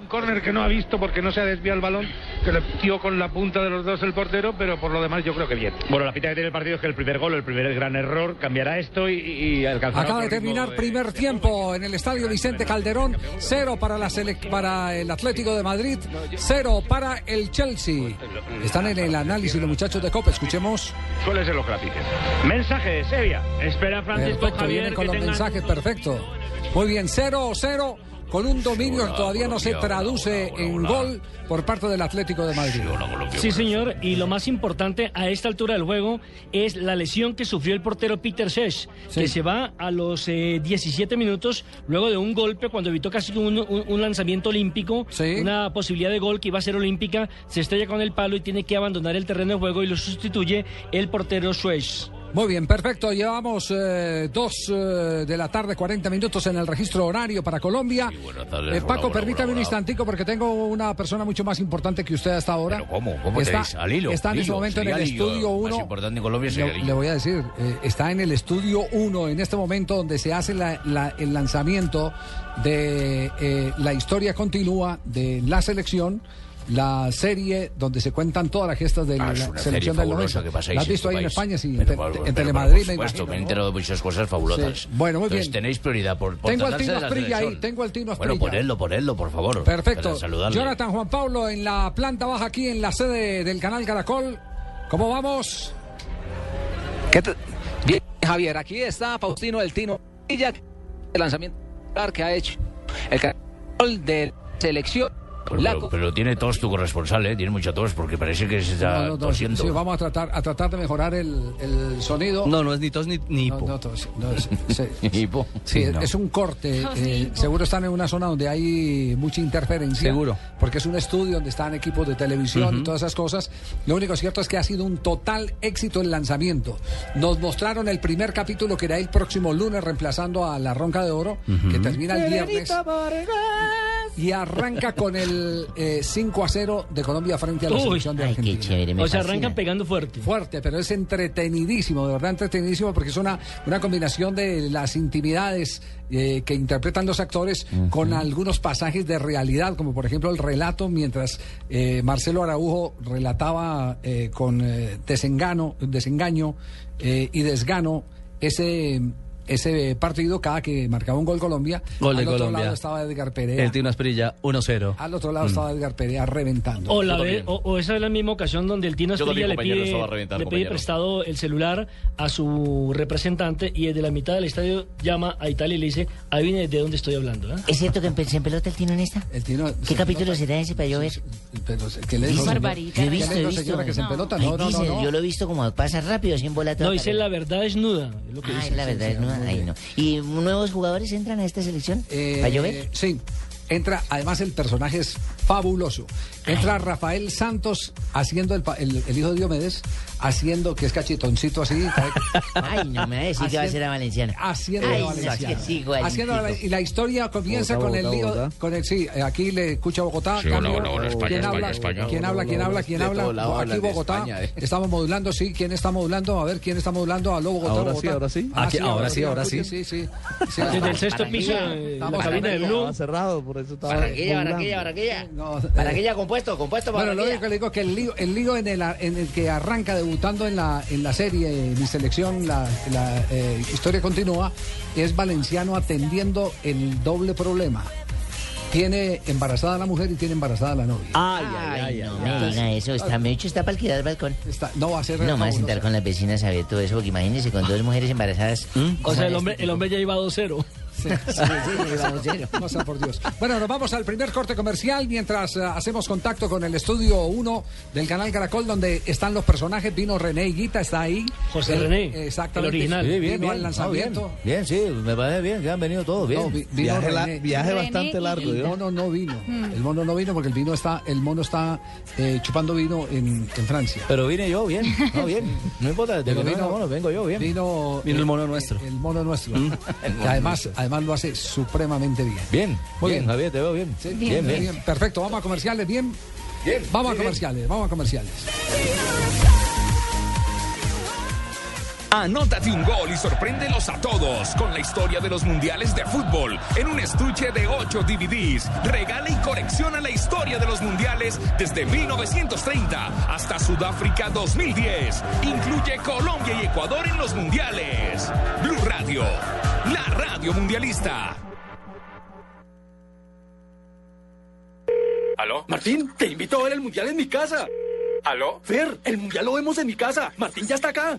Un córner que no ha visto porque no se ha desviado el balón, que le dio con la punta de los dos el portero, pero por lo demás yo creo que bien. Bueno, la pita que tiene el partido es que el primer gol, el primer gran error, cambiará esto y, y alcanzará Acaba de terminar primer tiempo en el estadio Vicente Calderón. Cero para, la selec- para el Atlético de Madrid, cero para el Chelsea. Están en el análisis los muchachos de Copa. Escuchemos. Suele ser lo que la piten. Mensaje, Sevilla. Espera Francisco Perfecto, Javier viene con que los tengan- mensajes, perfecto. Muy bien, 0-0 con un dominio que todavía no se traduce en gol por parte del Atlético de Madrid. Sí, señor, y lo más importante a esta altura del juego es la lesión que sufrió el portero Peter Sech, Sí. que se va a los eh, 17 minutos luego de un golpe cuando evitó casi un, un- un lanzamiento olímpico, Sí. una posibilidad de gol que iba a ser olímpica, se estrella con el palo y tiene que abandonar el terreno de juego y lo sustituye el portero Suez. Muy bien, perfecto. Llevamos eh, dos eh, de la tarde, 40 minutos en el registro horario para Colombia. Eh, Paco, permítame un instantico porque tengo una persona mucho más importante que usted hasta ahora. Pero ¿cómo? ¿Cómo está, te dices? Al hilo. Está en este momento en el estudio Más 1. importante en Colombia sería Le, voy a decir, está en el estudio 1 en este momento donde se hace la- la- el lanzamiento de eh, la historia continua de la selección. La serie donde se cuentan todas las gestas de Ah, la selección del fabulosa 90. que pasáis ¿La has en visto tu ahí en país. España? Sí, en, Pero, te- pero, en pero, Telemadrid, por me supuesto, imagino, me he enterado de muchas cosas fabulosas. Sí. Bueno, muy Entonces bien. tenéis prioridad por, por Tengo al Tino de la Asprilla ahí, tengo al Tino Bueno, Asprilla. ponedlo, ponedlo, por favor. Perfecto. Jonathan Juan Pablo en la planta baja aquí en la sede del canal Caracol. ¿Cómo vamos? ¿Qué te- Bien, Javier, aquí está Faustino del Tino Villa, el lanzamiento que ha hecho el canal de selección. Pero, La- pero- pero tiene tos tu corresponsal, ¿eh? Tiene mucha tos porque parece que se está No, no, no, tosiendo. sí, vamos a tratar, a tratar de mejorar el, el sonido. No, no es ni tos ni, ni No, hipo. no, tos- no, es, se- Hipo. sí, no. es un corte. eh, seguro están en una zona donde hay mucha interferencia. Seguro. Porque es un estudio donde están equipos de televisión y todas esas cosas. Lo único cierto es que ha sido un total éxito el lanzamiento. Nos mostraron el primer capítulo que era el próximo lunes, reemplazando a La Ronca de Oro, que termina el viernes. Y arranca con el eh, 5 a 0 de Colombia frente a la Uy. selección de Argentina. O sea, arrancan pegando fuerte. Fuerte, pero es entretenidísimo, de verdad entretenidísimo, porque es una, una combinación de las intimidades eh, que interpretan los actores con algunos pasajes de realidad, como por ejemplo el relato mientras eh, Marcelo Araujo relataba eh, con eh, desengano, desengaño eh, y desgano ese ese partido cada que marcaba un gol Colombia. Gol de al otro Colombia. lado estaba Edgar Perea. El Tino Asprilla, 1-0. Al otro lado estaba Edgar Perea reventando. O, la ve- o, o esa es la misma ocasión donde el Tino Asprilla le pide, le pide prestado el celular a su representante y desde la mitad del estadio llama a Italia y le dice, adivine de dónde estoy hablando. ¿eh? ¿Es cierto que empecé en pelota el Tino en esta? El Tino- ¿Qué se capítulo pelota. será ese para yo ver? Pero, ¿qué le dijo? Yo he ¿Qué visto, le he dijo, visto. señora, que se No, dice. Yo lo he visto como pasa rápido, en bola No, dice la verdad desnuda. es lo que Ah, dice. la verdad, es no. ¿Y nuevos jugadores entran a esta selección? Eh, ¿Para yo ver? Sí. Entra, además el personaje es fabuloso. Entra Rafael Santos haciendo el, el hijo de Diomedes, haciendo, que es cachetoncito así. Ay, no me va a decir que va a ser a Valenciano. Haciendo Ay, de no, Valenciano. es que sí, igualitico. Haciendo la- y la historia comienza Bogotá, con el Bogotá, lío, Bogotá. con el sí, aquí le escucha Bogotá. Sí, cambio. hola, hola, hola, España, ¿Quién España, habla? España. ¿Quién habla? ¿Quién habla? ¿Quién De aquí de Bogotá. Eh. Estamos modulando, sí. ¿Quién está modulando? A ver, ¿quién está modulando? Aló, Bogotá, Ahora Bogotá. sí, ahora sí. Ah, Aquí- ahora sí, ahora sí. Sí, sí. sí. Desde el sexto piso de la Estamos cabina de Blue. Cerrado, por eso estaba. Barranquilla. Barranquilla, Barranquilla. Barranquilla compuesto, compuesto Bueno, lo único que le digo es que el lío, el lío en, el, en el que arranca debutando en la, en la serie, mi selección, la, la, eh, historia continúa, es Valenciano atendiendo el doble problema. Tiene embarazada la mujer y tiene embarazada la novia. Ay, ay, Ay, ay, no eso. Está, me he dicho, está para alquilar el balcón. Está- no va a ser No me voy a sentar con las vecinas a ver todo eso, porque imagínese con dos mujeres embarazadas. O ¿cómo sea, el hombre, el hombre ya iba 2-0. Sí, sí, sí, por Dios. Bueno, nos vamos al primer corte comercial mientras eh, hacemos contacto con el estudio 1 del canal Caracol, donde están los personajes. Vino René Higuita, está ahí. José Él, René, eh, Exactamente. el original. Sí, bien, Vino bien. al lanzamiento. bien, bien, sí, me parece bien, que han venido todos bien. No, vi- vino Viaje, la- René. viaje René bastante largo, El mono no vino. El mono no vino porque el vino está, el mono está eh, chupando vino en, en Francia. Pero vine yo bien, no bien. No importa, de Pero que vino- venga, bueno, vengo yo bien. Vino, Vino el mono nuestro. El mono nuestro. El que mono además, además lo hace supremamente bien. Bien, Muy bien, bien. Javier, te veo bien. Sí, bien, bien. Perfecto, vamos a comerciales, bien. Vamos a comerciales, vamos a comerciales. Anótate un gol y sorpréndelos a todos con la historia de los mundiales de fútbol en un estuche de 8 DVDs. Regala y colecciona la historia de los mundiales desde 1930 hasta Sudáfrica 2010. Incluye Colombia y Ecuador en los mundiales. Blue Radio, la radio mundialista. ¿Aló? Martín, te invito a ver el mundial en mi casa. ¿Aló? Fer, el mundial lo vemos en mi casa. Martín ya está acá.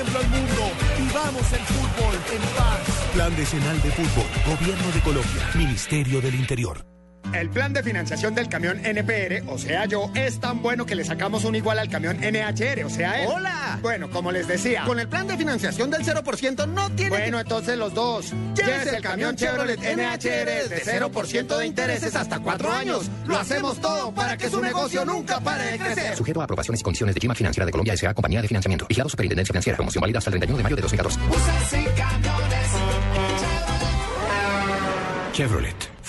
ejemplo al mundo. Vivamos el fútbol en paz. Plan Decenal de Fútbol, Gobierno de Colombia, Ministerio del Interior. El plan de financiación del camión NPR, o sea yo, es tan bueno que le sacamos un igual al camión NHR, o sea él. ¡Hola! Bueno, como les decía. Con el plan de financiación del 0% no tiene Bueno, entonces los dos. Llévese el camión Chevrolet NHR de 0% de intereses hasta cuatro años. Lo hacemos todo para que su negocio nunca pare de crecer. Sujeto a aprobaciones y condiciones de Gima Financiera de Colombia S.A. Compañía de Financiamiento. Vigilado Superintendencia Financiera. Promoción válida hasta el 31 de mayo de 2014. Chevrolet.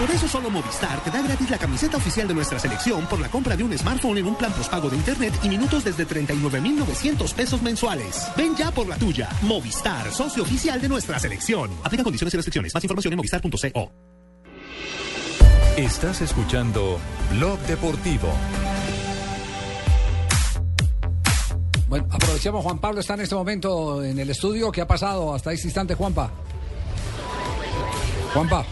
Por eso solo Movistar te da gratis la camiseta oficial de nuestra selección por la compra de un smartphone en un plan postpago de internet y minutos desde 39.900 pesos mensuales. Ven ya por la tuya. Movistar, socio oficial de nuestra selección. Aplica condiciones y restricciones. Más información en movistar.co. Estás escuchando Blog Deportivo. Bueno, aprovechemos, Juan Pablo está en este momento en el estudio. ¿Qué ha pasado hasta este instante, Juanpa? Juanpa.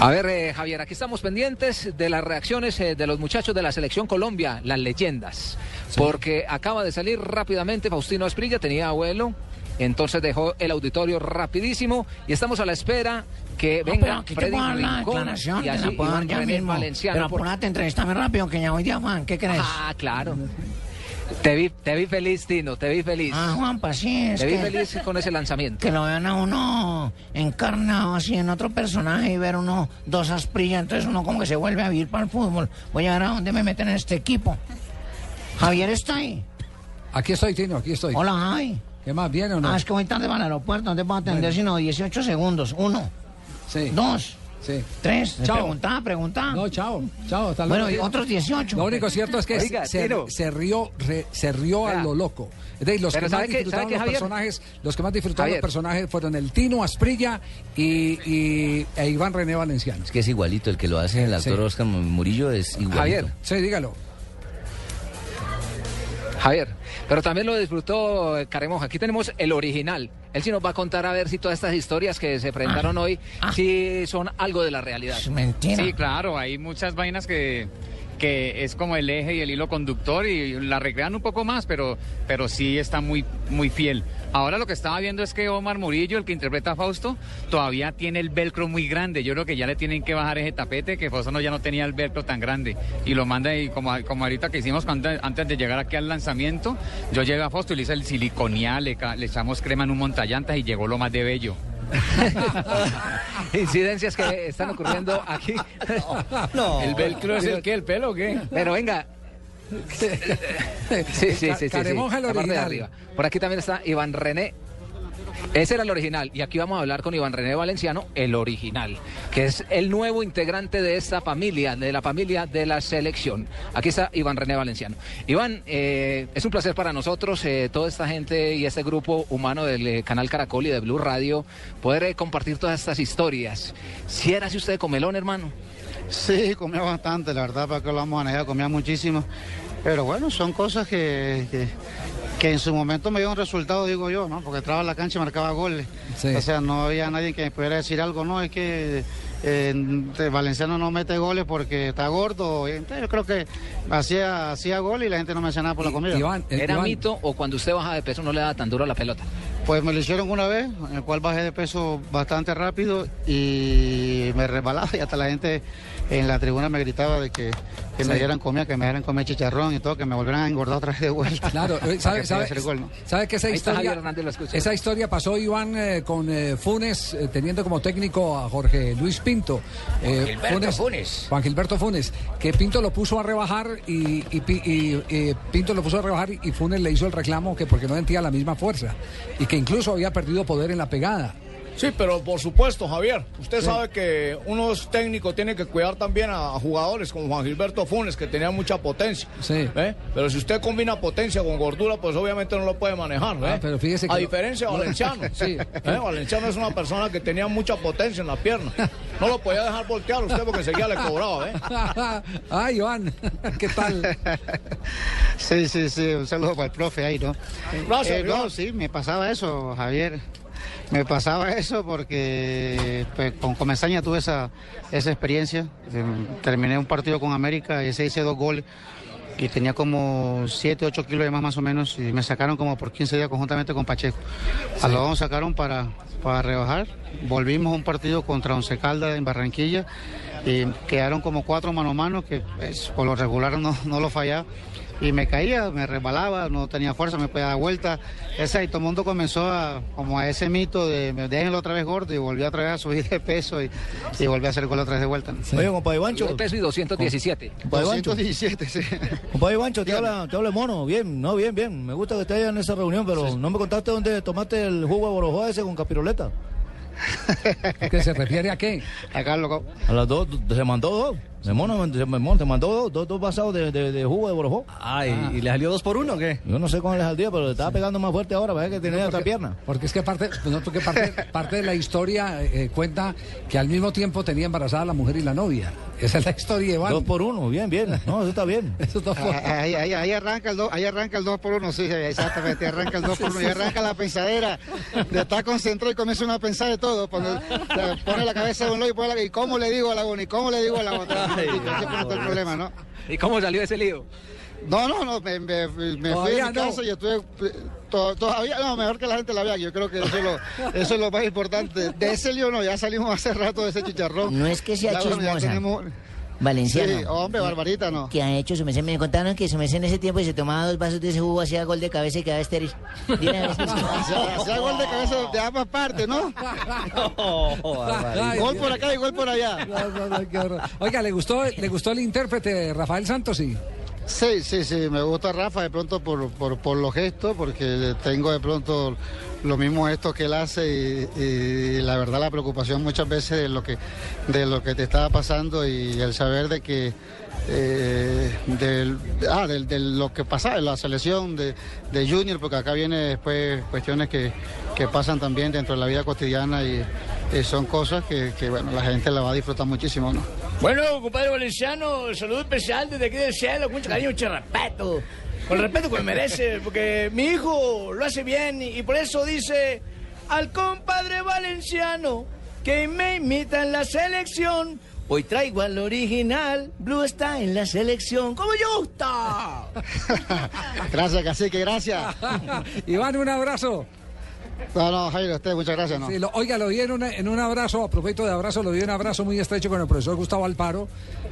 A ver, eh, Javier, aquí estamos pendientes de las reacciones eh, de los muchachos de la selección Colombia, las leyendas. Porque acaba de salir rápidamente Faustino Esprilla, tenía abuelo, entonces dejó el auditorio rapidísimo y estamos a la espera que No, venga pero Freddy Rincón y te así la puedo dar Iván ya René mismo. Valenciano. Pero por- apúrate, entrevistame rápido, que ya voy de afán. ¿Qué crees? Ah, claro. Te vi, te vi feliz, Tino, te vi feliz. Ah, Juanpa, sí, es Te vi que- feliz con ese lanzamiento. Que lo vean a uno encarnado así en otro personaje y ver uno dos asprillas, entonces uno como que se vuelve a vivir para el fútbol. Voy a ver a dónde me meten en este equipo. Javier está ahí. Aquí estoy, Tino, aquí estoy. Hola, Javi. ¿Qué más? ¿Bien o no? Ah, es que voy tarde para el aeropuerto, no te puedo atender Bueno. sino 18 segundos. Uno, Sí. dos, Sí. tres. Chao. Pregunta, pregunta. No, chao. Chao, hasta Bueno, luego. y otros 18. Lo único cierto es que Oiga, se, se rió, re- se rió a lo loco. Es decir, los Pero que más ¿sabe qué- disfrutaron los Javier? personajes, los que más disfrutaron Javier. los personajes fueron el Tino Asprilla y, y e Iván René Valenciano. Es que es igualito, el que lo hace el actor Sí. Oscar Murillo es igualito. Javier. Sí, dígalo. Javier, pero también lo disfrutó Caremoja. Aquí tenemos el original. Él sí nos va a contar a ver si todas estas historias que se presentaron hoy sí son algo de la realidad. Mentira. Sí, claro, hay muchas vainas que, que es como el eje y el hilo conductor y la recrean un poco más, pero, pero sí está muy, muy fiel. Ahora lo que estaba viendo es que Omar Murillo, el que interpreta a Fausto, todavía tiene el velcro muy grande. Yo creo que ya le tienen que bajar ese tapete, que Fausto ya no tenía el velcro tan grande. Y lo manda y como, como ahorita que hicimos antes de llegar aquí al lanzamiento, yo llegué a Fausto y le hice el siliconial, le, le echamos crema en un montallantas y llegó lo más de bello. Incidencias que están ocurriendo aquí. No. ¿El velcro es el qué? ¿El pelo o qué? Pero venga. Sí, sí, sí, sí, sí. Caremonja, el la parte de original. arriba. Por aquí también está Iván René. Ese era el original. Y aquí vamos a hablar con Iván René Valenciano, el original, que es el nuevo integrante de esta familia, de la familia de la selección. Aquí está Iván René Valenciano. Iván, eh, es un placer para nosotros, eh, toda esta gente y este grupo humano del eh, canal Caracol y de Blue Radio, poder compartir todas estas historias. Si era usted de comelón, hermano. Sí, comía bastante, la verdad, para que lo vamos a manejar, comía muchísimo. Pero bueno, son cosas que, que, que en su momento me dio un resultado, digo yo, ¿no? Porque entraba a la cancha y marcaba goles. Sí. O sea, no había nadie que me pudiera decir algo, no, es que eh, Valenciano no mete goles porque está gordo. Entonces yo creo que hacía, hacía gol y la gente no me hacía nada por la comida. ¿Era mito o cuando usted baja de peso no le da tan duro a la pelota? Pues me lo hicieron una vez, en el cual bajé de peso bastante rápido y me resbalaba y hasta la gente en la tribuna me gritaba de que, que me dieran comida, que me dieran comer chicharrón y todo, que me volvieran a engordar otra vez de vuelta. Claro, eh, Para que ¿sabe, ¿no? sabe que esa historia, esa historia pasó Iván eh, con eh, Funes, eh, teniendo como técnico a Jorge Luis Pinto. Eh, Gilberto Funes. Juan Gilberto Funes, que Pinto lo puso a rebajar y, y Pi- y, eh, Pinto lo puso a rebajar y Funes le hizo el reclamo que porque no sentía la misma fuerza y que incluso había perdido poder en la pegada. Sí, pero por supuesto, Javier, usted Sí. sabe que unos técnicos tienen que cuidar también a, a jugadores como Juan Gilberto Funes, que tenía mucha potencia. ¿eh? Pero si usted combina potencia con gordura, pues obviamente no lo puede manejar. ¿eh? Ah, pero fíjese que a lo- diferencia de Valenciano. Sí. ¿eh? Valenciano es una persona que tenía mucha potencia en la pierna. No lo podía dejar voltear usted porque enseguida le cobraba. ¿eh? Ay, Iván, ¿qué tal? Sí, sí, sí, un saludo para el profe ahí, ¿no? Gracias, Eh, no, sí, me pasaba eso, Javier. Me pasaba eso porque pues, con Comesaña tuve esa, esa experiencia. Eh, Terminé un partido con América y ese hice dos goles y tenía como 7, 8 kilos de más más o menos y me sacaron como por 15 días conjuntamente con Pacheco. A los dos sacaron para, para rebajar. Volvimos a un partido contra Once Caldas en Barranquilla y quedaron como cuatro mano a mano que pues, por lo regular no, no lo fallaba. Y me caía, me resbalaba, no tenía fuerza, me podía dar vuelta. Esa, y todo el mundo comenzó a, como a ese mito de me déjenlo otra vez gordo y volví otra vez a subir de peso y, y volví a hacer gol otra vez de vuelta. Oye, compadre Ivancho. De peso y 217. Compadre Ivancho. 217, sí. Compadre Ivancho, te habla, te habla mono. Bien, no, bien, bien. Me gusta que esté allá en esa reunión, pero no me contaste dónde tomaste el jugo de borojó ese con capiroleta. ¿Qué se refiere a qué? Acá, loco. A las dos, se mandó dos. De mono, se, mono, te mandó dos, dos, dos vasados de, de, de jugo de borojó. Ah, ¿y, y le salió dos por uno o qué? Yo no sé cómo le saldría, pero le estaba pegando más fuerte ahora, parece que tenía otra pierna. Porque es que parte, no, porque parte, parte de la historia eh, cuenta que al mismo tiempo tenía embarazada la mujer y la novia. Esa es la historia, Iván. Dos por uno, bien, bien. No, eso está bien. Eso dos por- Ah, Ahí, ahí, ahí arranca el dos, ahí arranca el 2 por 1, sí, exactamente, arranca el 2 por 1, y arranca la pensadera de estar concentrado y comienza uno a pensar de todo, cuando pone la cabeza de un lado y pone la, y cómo le digo a la una y cómo le digo a la otra, y ese fue todo el problema, ¿no? ¿Y cómo salió ese lío? No, no, no, me, me- me fui de mi no. casa y estuve to- todavía, no, mejor que la gente la vea, yo creo que eso es lo, eso es lo más importante. De ese lío no, ya salimos hace rato de ese chicharrón. No es que sea bueno, chismosa. tenemos- Valenciano. Sí, hombre, Barbarita, no. ¿Qué ha hecho su merced? Me contaron que su merced en ese tiempo y se tomaba dos vasos de ese jugo, hacía gol de cabeza y quedaba estéril. Que Hacía gol de cabeza de ambas partes, ¿no? Gol por acá y gol por allá. Oiga, ¿le gustó, ¿le gustó el intérprete Rafael Santos? Sí. Sí, sí, sí, me gusta Rafa de pronto por, por, por los gestos, porque tengo de pronto los mismos gestos que él hace y, la verdad la preocupación muchas veces de lo que, de lo que te estaba pasando y el saber de que eh, del, ah, del- de lo que pasa en la selección de, de Junior, porque acá viene después cuestiones que, que pasan también dentro de la vida cotidiana y, son cosas que, bueno, la gente la va a disfrutar muchísimo, ¿no? Bueno, compadre Valenciano, saludo especial desde aquí del cielo, mucho cariño, mucho respeto. Con el respeto que me merece, porque mi hijo lo hace bien y, y por eso dice al compadre Valenciano que me imita en la selección. Hoy traigo al original, Blue está en la selección, como yo gusta. Gracias, cacique, gracias. Iván, un abrazo. No, no, Jairo, usted, muchas gracias. ¿no? Sí, lo- oiga, lo vi en, una- en un abrazo, a propósito de abrazo, lo vi en un abrazo muy estrecho con el profesor Gustavo Alparo,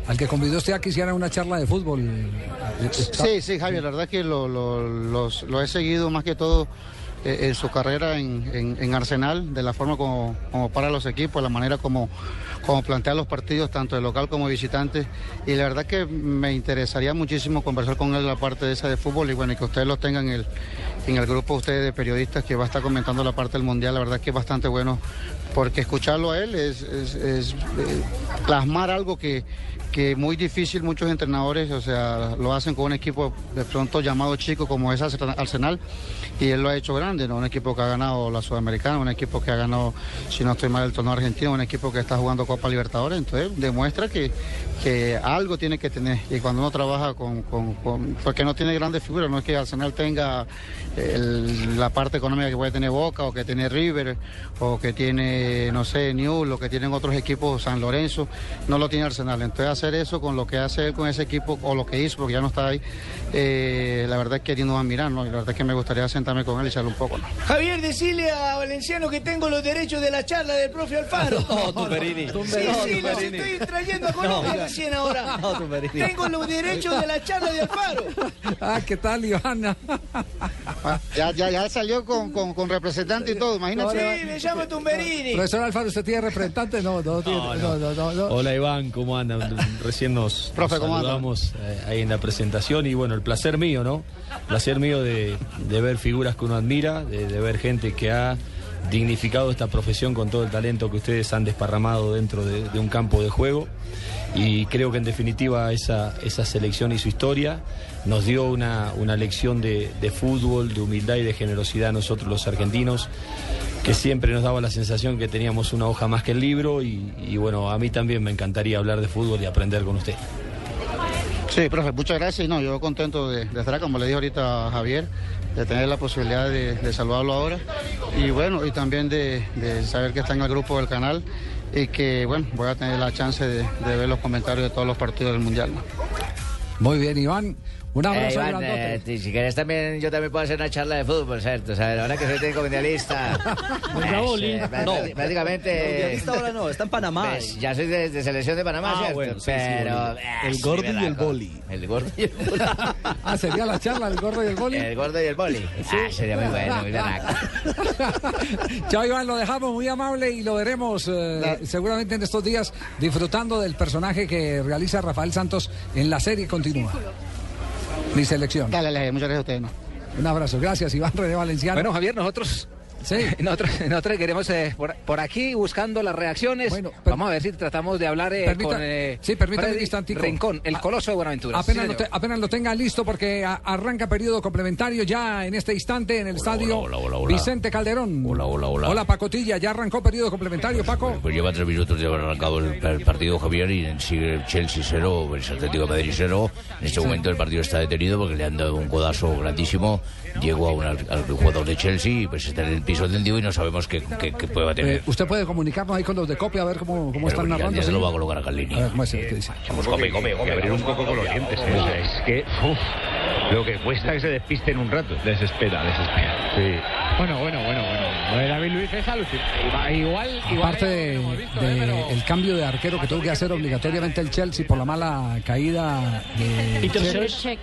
al que convidó usted a que hiciera una charla de fútbol. Sí, sí, Javier, la verdad que lo, los- he seguido más que todo eh, en su carrera en, en- en Arsenal, de la forma como, para los equipos, la manera como, como plantea los partidos, tanto de local como visitante. Y la verdad que me interesaría muchísimo conversar con él la parte de esa de fútbol y bueno, que ustedes lo tengan el, en el grupo de ustedes de periodistas que va a estar comentando la parte del Mundial. La verdad que es bastante bueno porque escucharlo a él es, eh, plasmar algo que, que muy difícil muchos entrenadores, o sea, lo hacen con un equipo de pronto llamado chico como es Arsenal- Arsenal y él lo ha hecho grande, ¿no? Un equipo que ha ganado la Sudamericana, un equipo que ha ganado, si no estoy mal, el torneo argentino, un equipo que está jugando Copa Libertadores, entonces demuestra que, que algo tiene que tener y cuando uno trabaja con, con- con- porque no tiene grandes figuras, no es que Arsenal tenga el- la parte económica que puede tener Boca o que tiene River o que tiene, no sé, Newell o que tienen otros equipos, San Lorenzo, no lo tiene Arsenal. Entonces hacer eso con lo que hace él con ese equipo o lo que hizo, porque ya no está ahí, eh, la verdad es que digno de admirar, ¿no? Y la verdad es que me gustaría sentarme con él y echarle un poco, ¿no? Javier, decile a Valenciano que tengo los derechos de la charla del profe Alfaro. No, Tumberini. Sí, Tumberini. sí, los estoy trayendo a Colombia No. Recién ahora. No, Tumberini. Tengo los derechos de la charla de Alfaro. Ah, ¿qué tal, Ivana? Ya, ya, ya salió con, con, con representante y todo, imagínate. Sí, me llamo Tumberini. Profesor Alfaro, ¿usted tiene representante? No, no, tiene, no, no, no, no. Hola Iván, ¿cómo andan? Recién nos, Profe, nos ¿cómo anda? saludamos eh, ahí en la presentación y bueno, el placer mío, ¿no? Placer mío de, de ver figuras que uno admira, de, de ver gente que ha dignificado esta profesión con todo el talento que ustedes han desparramado dentro de, un campo de juego y creo que en definitiva esa, esa selección y su historia nos dio una, una lección de, de fútbol, de humildad y de generosidad a nosotros los argentinos que siempre nos daba la sensación que teníamos una hoja más que el libro y, y bueno, a mí también me encantaría hablar de fútbol y aprender con usted. Sí, profe, muchas gracias. Y no, yo contento de, de estar, como le dije ahorita a Javier, de tener la posibilidad de, de saludarlo ahora. Y bueno, y también de, de saber que está en el grupo del canal y que, bueno, voy a tener la chance de, ver los comentarios de todos los partidos del Mundial. Muy bien, Iván. Un Eh, abrazo Iván, grandote. eh, si- si quieres también, yo también puedo hacer una charla de fútbol, ¿cierto? O sea, ahora que soy técnico mundialista. Pues, Boli. eh, No. prácticamente. Mundialista ahora no, está en Panamá. Pues, ya soy de, de selección de Panamá, Ah, ¿cierto? bueno, sí, sí, Pero. Eh, El sí, gordo y el boli. El gordo y el boli. Ah, sería la charla, el gordo y el boli. El gordo y el boli. Ah, sería muy bueno, muy berraco. Chao, Iván, lo dejamos muy amable y lo veremos eh, seguramente en estos días disfrutando del personaje que realiza Rafael Santos en la serie continua. Mi selección. Dale, dale, muchas gracias a ustedes. ¿no? Un abrazo. Gracias, Iván René Valenciano. Bueno, Javier, nosotros. Nosotros, nosotros queremos eh, por, por aquí buscando las reacciones. Vamos a ver si tratamos de hablar eh, Permita- con eh, sí, permítame un Freddy instantico. Rincón, el coloso de Buenaventura. Apenas, Sí, lo, te- apenas lo tenga listo porque a- arranca periodo complementario ya en este instante en el estadio hola, hola, hola. Vicente Calderón. Hola, hola, hola. Hola, Pacotilla, ya arrancó periodo complementario, Paco. Pues lleva tres minutos de haber arrancado el, el partido Javier y sigue Chelsea 0, el Atlético de Madrid 0. En este momento el partido está detenido porque le han dado un codazo grandísimo. Llegó a un, al, al jugador de Chelsea y pues está en el piso tendido y no sabemos qué, qué, qué prueba tener. Eh, usted puede comunicarnos ahí con los de copia a ver cómo, cómo están Pero ya- narrando. ya se lo va a colocar en línea. A ver, ¿cómo es? ¿Qué dice? Vamos, come, come, come. abrir un poco con los dientes. ¿eh? O sea, es que uf, lo que cuesta que se despisten un rato. Desespera, desespera. Sí. Bueno, bueno, bueno, bueno. Lo de David Luis es alucinante. Igual, igual. Aparte de, de el cambio de arquero que tuvo que hacer obligatoriamente el Chelsea por la mala caída de Cech.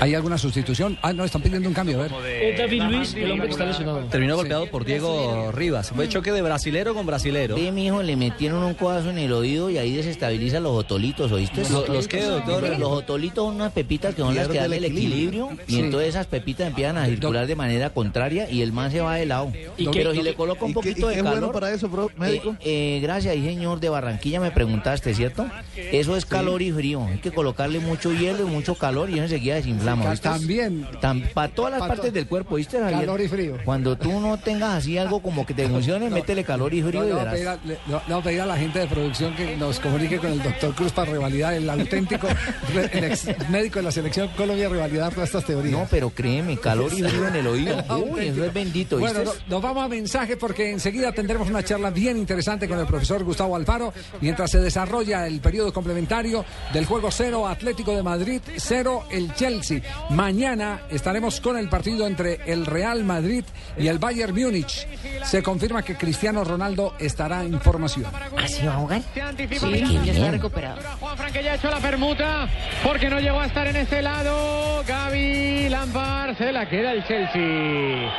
¿Hay alguna sustitución? Ah, no, están pidiendo un cambio, a ver. Eh, David Luis, el hombre que está lesionado. Terminó golpeado por Diego Rivas. Fue choque de brasilero con brasilero. Ve, mijo, le metieron un codazo en el oído y ahí desestabiliza los otolitos, ¿oíste? Lo- ¿los qué, doctor? Los otolitos son unas pepitas que son las que dan el equilibrio, y Sí. entonces esas pepitas empiezan a circular de manera contraria y el man se va de lado. ¿Y Pero qué- si le coloca un poquito de es calor... bueno para eso, médico? gracias, ahí señor de Barranquilla me preguntaste, ¿cierto? Eso es calor y frío. Hay que colocarle mucho hielo y mucho calor y eso enseguida desinflama, ¿viste? También. para todas las Pa' partes del cuerpo, ¿viste, Javier? Calor y frío. Cuando tú no tengas así algo como que te funcione, métele calor y frío No, y verás. pedir a, le- vamos a pedir a la gente de producción que nos comunique con el doctor Cruz para revalidar el auténtico re- el ex médico de la selección Colombia revalidar todas estas teorías. No, pero créeme, calor y frío en el oído. Uy, eso es bendito, ¿viste? Bueno, no- vamos a mensaje porque enseguida tendremos una charla bien interesante con el profesor Gustavo Alfaro mientras se desarrolla el periodo complementario del juego 0 Atlético de Madrid, 0 el Chelsea. Mañana estaremos con el partido entre el Real Madrid y el Bayern Múnich. Se confirma que Cristiano Ronaldo estará en formación. ¿Así va a jugar? Se anticipa Sí, qué bien. recuperado. Juanfran que ya ha hecho la permuta porque no llegó a estar en ese lado. Gaby Lampard se la queda el Chelsea.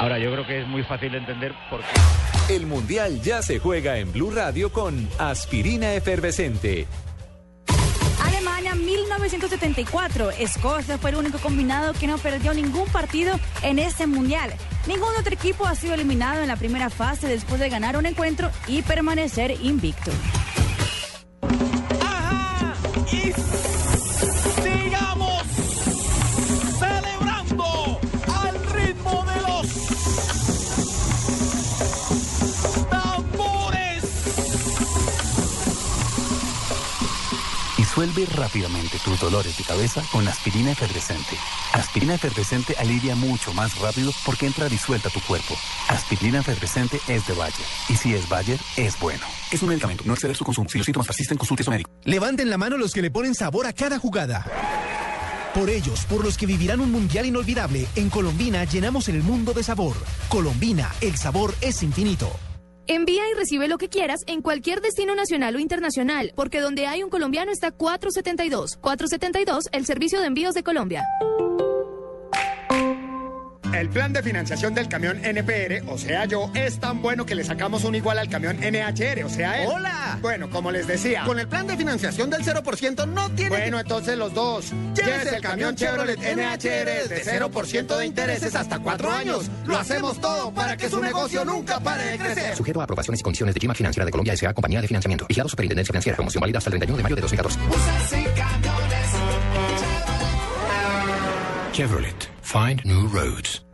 Ahora, yo creo que es muy fácil de entender por qué. El Mundial ya se juega en Blue Radio con Aspirina Efervescente. Alemania España 1974. Escocia fue el único combinado que no perdió ningún partido en este mundial. Ningún otro equipo ha sido eliminado en la primera fase después de ganar un encuentro y permanecer invicto. Y Disuelve rápidamente tus dolores de cabeza con aspirina efervescente. Aspirina efervescente alivia mucho más rápido porque entra disuelta a tu cuerpo. Aspirina efervescente es de Bayer. Y si es Bayer, es bueno. Es un medicamento, no exceder su consumo. Si los síntomas persisten, consulte a su médico. Levanten la mano los que le ponen sabor a cada jugada. Por ellos, por los que vivirán un mundial inolvidable, en Colombina llenamos el mundo de sabor. Colombina, el sabor es infinito. Envía y recibe lo que quieras en cualquier destino nacional o internacional, porque donde hay un colombiano está 472. 472, el servicio de envíos de Colombia. El plan de financiación del camión NPR, o sea yo, es tan bueno que le sacamos un igual al camión NHR, o sea él. ¡Hola! Bueno, como les decía. Con el plan de financiación del 0% no tiene Bueno, entonces los dos. Llévese el camión Chevrolet NHR de 0% de intereses hasta cuatro años. Lo hacemos todo para que su negocio nunca pare de crecer. Sujeto a aprobaciones y condiciones de Gima Financiera de Colombia S.A. Compañía de Financiamiento. Vigilado Superintendencia Financiera. Promoción válida hasta el 31 de mayo de 2014. Chevrolet. Find new roads.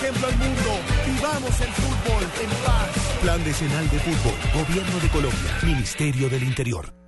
ejemplo al mundo. Vivamos el fútbol en paz. Plan Decenal de Fútbol. Gobierno de Colombia. Ministerio del Interior.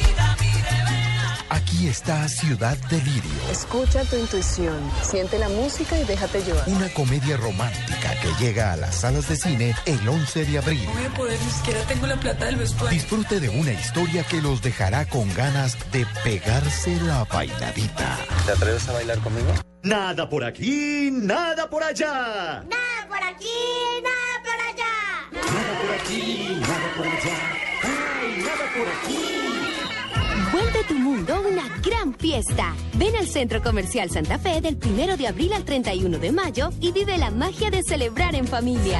Aquí está Ciudad Delirio, Escucha tu intuición, siente la música y déjate llevar. una comedia romántica que llega a las salas de cine el 11 de abril. voy a poder, ni siquiera tengo la plata del vestuario. Disfrute de una historia que los dejará con ganas de pegarse la bailadita. ¿Te atreves a bailar conmigo? Nada por aquí, nada por allá. Nada por aquí, nada por allá. Nada por aquí, nada por allá. Ay, nada por aquí. Tu mundo una gran fiesta. Ven al Centro Comercial Santa Fe del 1 de abril al 31 de mayo y vive la magia de celebrar en familia.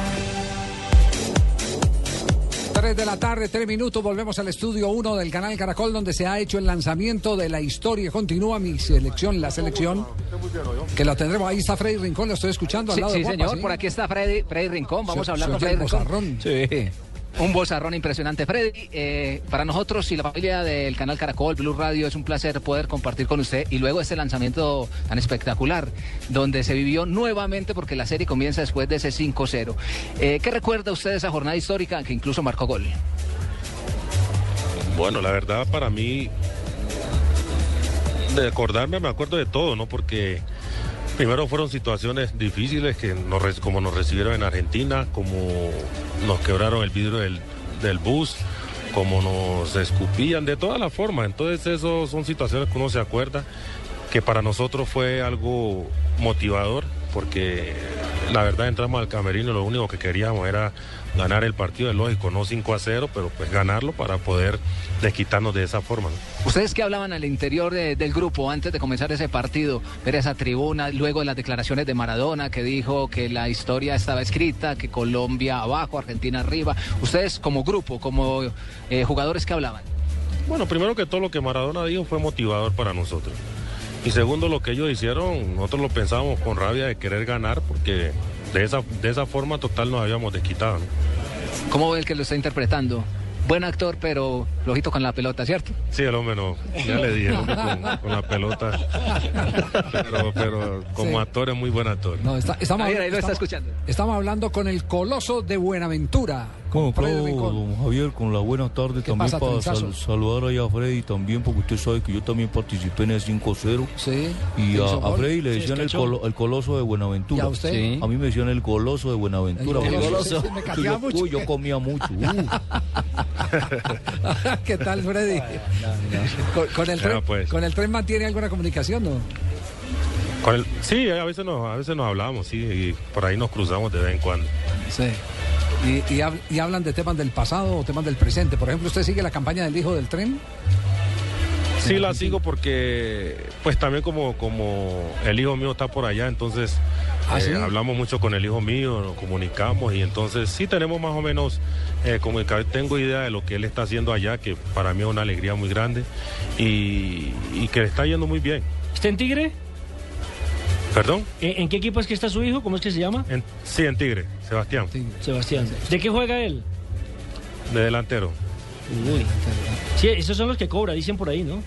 3 de la tarde, 3 minutos, volvemos al estudio 1 del canal Caracol donde se ha hecho el lanzamiento de la historia. Continúa mi selección, la selección, que la tendremos. Ahí está Freddy Rincón, lo estoy escuchando al Sí, lado sí, de Juanpa, señor, ¿sí? por aquí está Freddy, Freddy Rincón, vamos a hablar con Freddy Rincón. Sí. Un bozarrón impresionante, Freddy. Eh, para nosotros y la familia del canal Caracol, Blue Radio, es un placer poder compartir con usted y luego este lanzamiento tan espectacular, donde se vivió nuevamente porque la serie comienza después de ese 5-0. Eh, ¿Qué recuerda usted de esa jornada histórica que incluso marcó gol? Bueno, la verdad para mí, de acordarme me acuerdo de todo, ¿no? Porque primero fueron situaciones difíciles que como nos recibieron en Argentina, como nos quebraron el vidrio del, del bus, como nos escupían, de todas las formas. Entonces eso son situaciones que uno se acuerda, que para nosotros fue algo motivador, porque la verdad entramos al camerino y lo único que queríamos era ganar el partido, es lógico, no 5 a 0, pero pues ganarlo para poder desquitarnos de esa forma. ¿no? Ustedes que hablaban al interior de- del grupo antes de comenzar ese partido, ver esa tribuna, luego de las declaraciones de Maradona que dijo que la historia estaba escrita, que Colombia abajo, Argentina arriba. Ustedes como grupo, como eh, jugadores que hablaban. Bueno, primero que todo lo que Maradona dijo fue motivador para nosotros. Y segundo, lo que ellos hicieron, nosotros lo pensábamos con rabia de querer ganar, porque de esa, de esa forma total nos habíamos desquitado. ¿no? ¿Cómo ve el que lo está interpretando? Buen actor, pero flojito con la pelota, ¿cierto? Sí, el hombre no, ya le dije, el hombre con, con la pelota. Pero, pero como Sí. actor es muy buen actor. No, está- estamos, Ahí, ahí lo está escuchando. estamos hablando con el coloso de Buenaventura. Rincón. don Javier, con la buena tarde ¿Qué también pasa, para sal- saludar allá a Freddy también, porque usted sabe que yo también participé en el 5-0. Sí. Y ¿Hizo a? Freddy le Sí, decían el, colo- el coloso de Buenaventura. ¿Y a usted? Sí. A mí me decían el goloso de Buenaventura. El yo- Me que cateaba yo, mucho. uy, yo comía mucho. uh. ¿Qué tal, Freddy? Con, con el tren, pues. ¿Con el tren mantiene alguna comunicación, no? Con el- sí, a veces, nos, a veces nos hablamos, sí, y por ahí nos cruzamos de vez en cuando. Sí. Y, y hab- y hablan de temas del pasado o temas del presente. Por ejemplo, ¿usted sigue la campaña del hijo del tren? Sí, la sigo porque, pues también como, como el hijo mío está por allá, entonces ¿Ah, eh, sí? hablamos mucho con el hijo mío, nos comunicamos y entonces sí tenemos más o menos, eh, comunicado. tengo idea de lo que él está haciendo allá, que para mí es una alegría muy grande y, y que le está yendo muy bien. ¿Está en Tigre? ¿Perdón? ¿En, en qué equipo es que está su hijo? ¿Cómo es que se llama? En- sí, en Tigre, Sebastián, Sebastián. ¿De qué juega él? de delantero. Uy. Sí, esos son los que cobra, dicen por ahí, ¿no?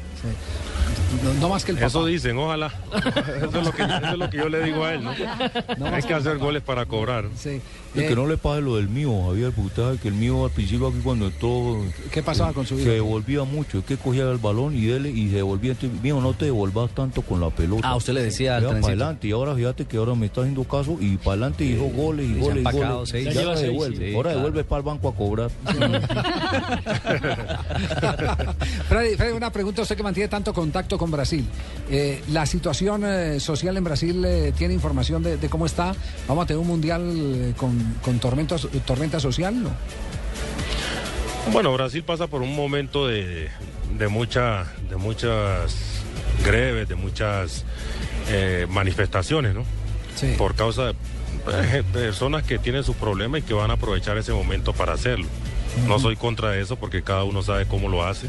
No, no más que el papá. Eso dicen, ojalá. eso, es lo que, eso es lo que yo le digo a él, ¿no? Hay que hacer goles para cobrar. Sí. Y que no le pase lo del mío, Javier, porque usted sabe que el mío al principio aquí cuando todo... ¿Qué pasaba con su hijo? Se devolvía mucho, es que cogía el balón y él y se devolvía. Entonces, mío, no te devolvas tanto con la pelota. Ah, usted le decía al para adelante y ahora fíjate que ahora me está haciendo caso y para adelante hizo goles y goles y goles. seis. Ya Ya devuelve. sí, ahora claro. devuelve para el banco a cobrar. Freddy, Freddy, una pregunta, usted que mantiene tanto contacto con Brasil. Eh, ¿La situación eh, social en Brasil eh, tiene información de, de cómo está? ¿Vamos a tener un mundial con, con tormentas- tormenta social? ¿no? Bueno, Brasil pasa por un momento de, de, mucha, de muchas greves, de muchas manifestaciones, ¿no? Por causa de personas que tienen sus problemas y que van a aprovechar ese momento para hacerlo. No soy contra eso porque cada uno sabe cómo lo hace.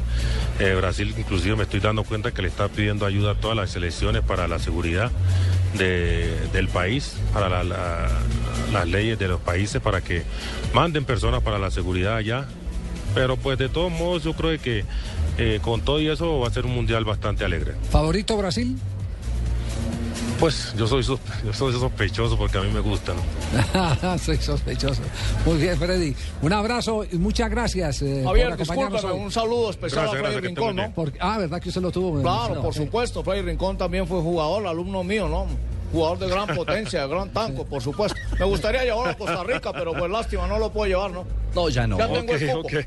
Eh, Brasil inclusive me estoy dando cuenta que le está pidiendo ayuda a todas las elecciones para la seguridad de- del país, para la- la- las leyes de los países, para que manden personas para la seguridad allá. Pero pues de todos modos yo creo que eh, con todo y eso va a ser un mundial bastante alegre. ¿Favorito Brasil? Pues yo soy, sos- yo soy sospechoso porque a mí me gusta. ¿no? Soy sospechoso. Muy bien, Freddy. Un abrazo y muchas gracias. eh, Javier, discúlpame, un saludo especial Gracias, a Freddy Rincón, ¿no? Porque- ah, ¿verdad que usted lo tuvo? Claro, por supuesto, Freddy Rincón también fue jugador, alumno mío, ¿no? Jugador de gran potencia, de gran tanco, por supuesto. Me gustaría llevarlo a Costa Rica, pero pues lástima, no lo puedo llevar, ¿no? No, ya no. Ya tengo el Ok, cupo. ok.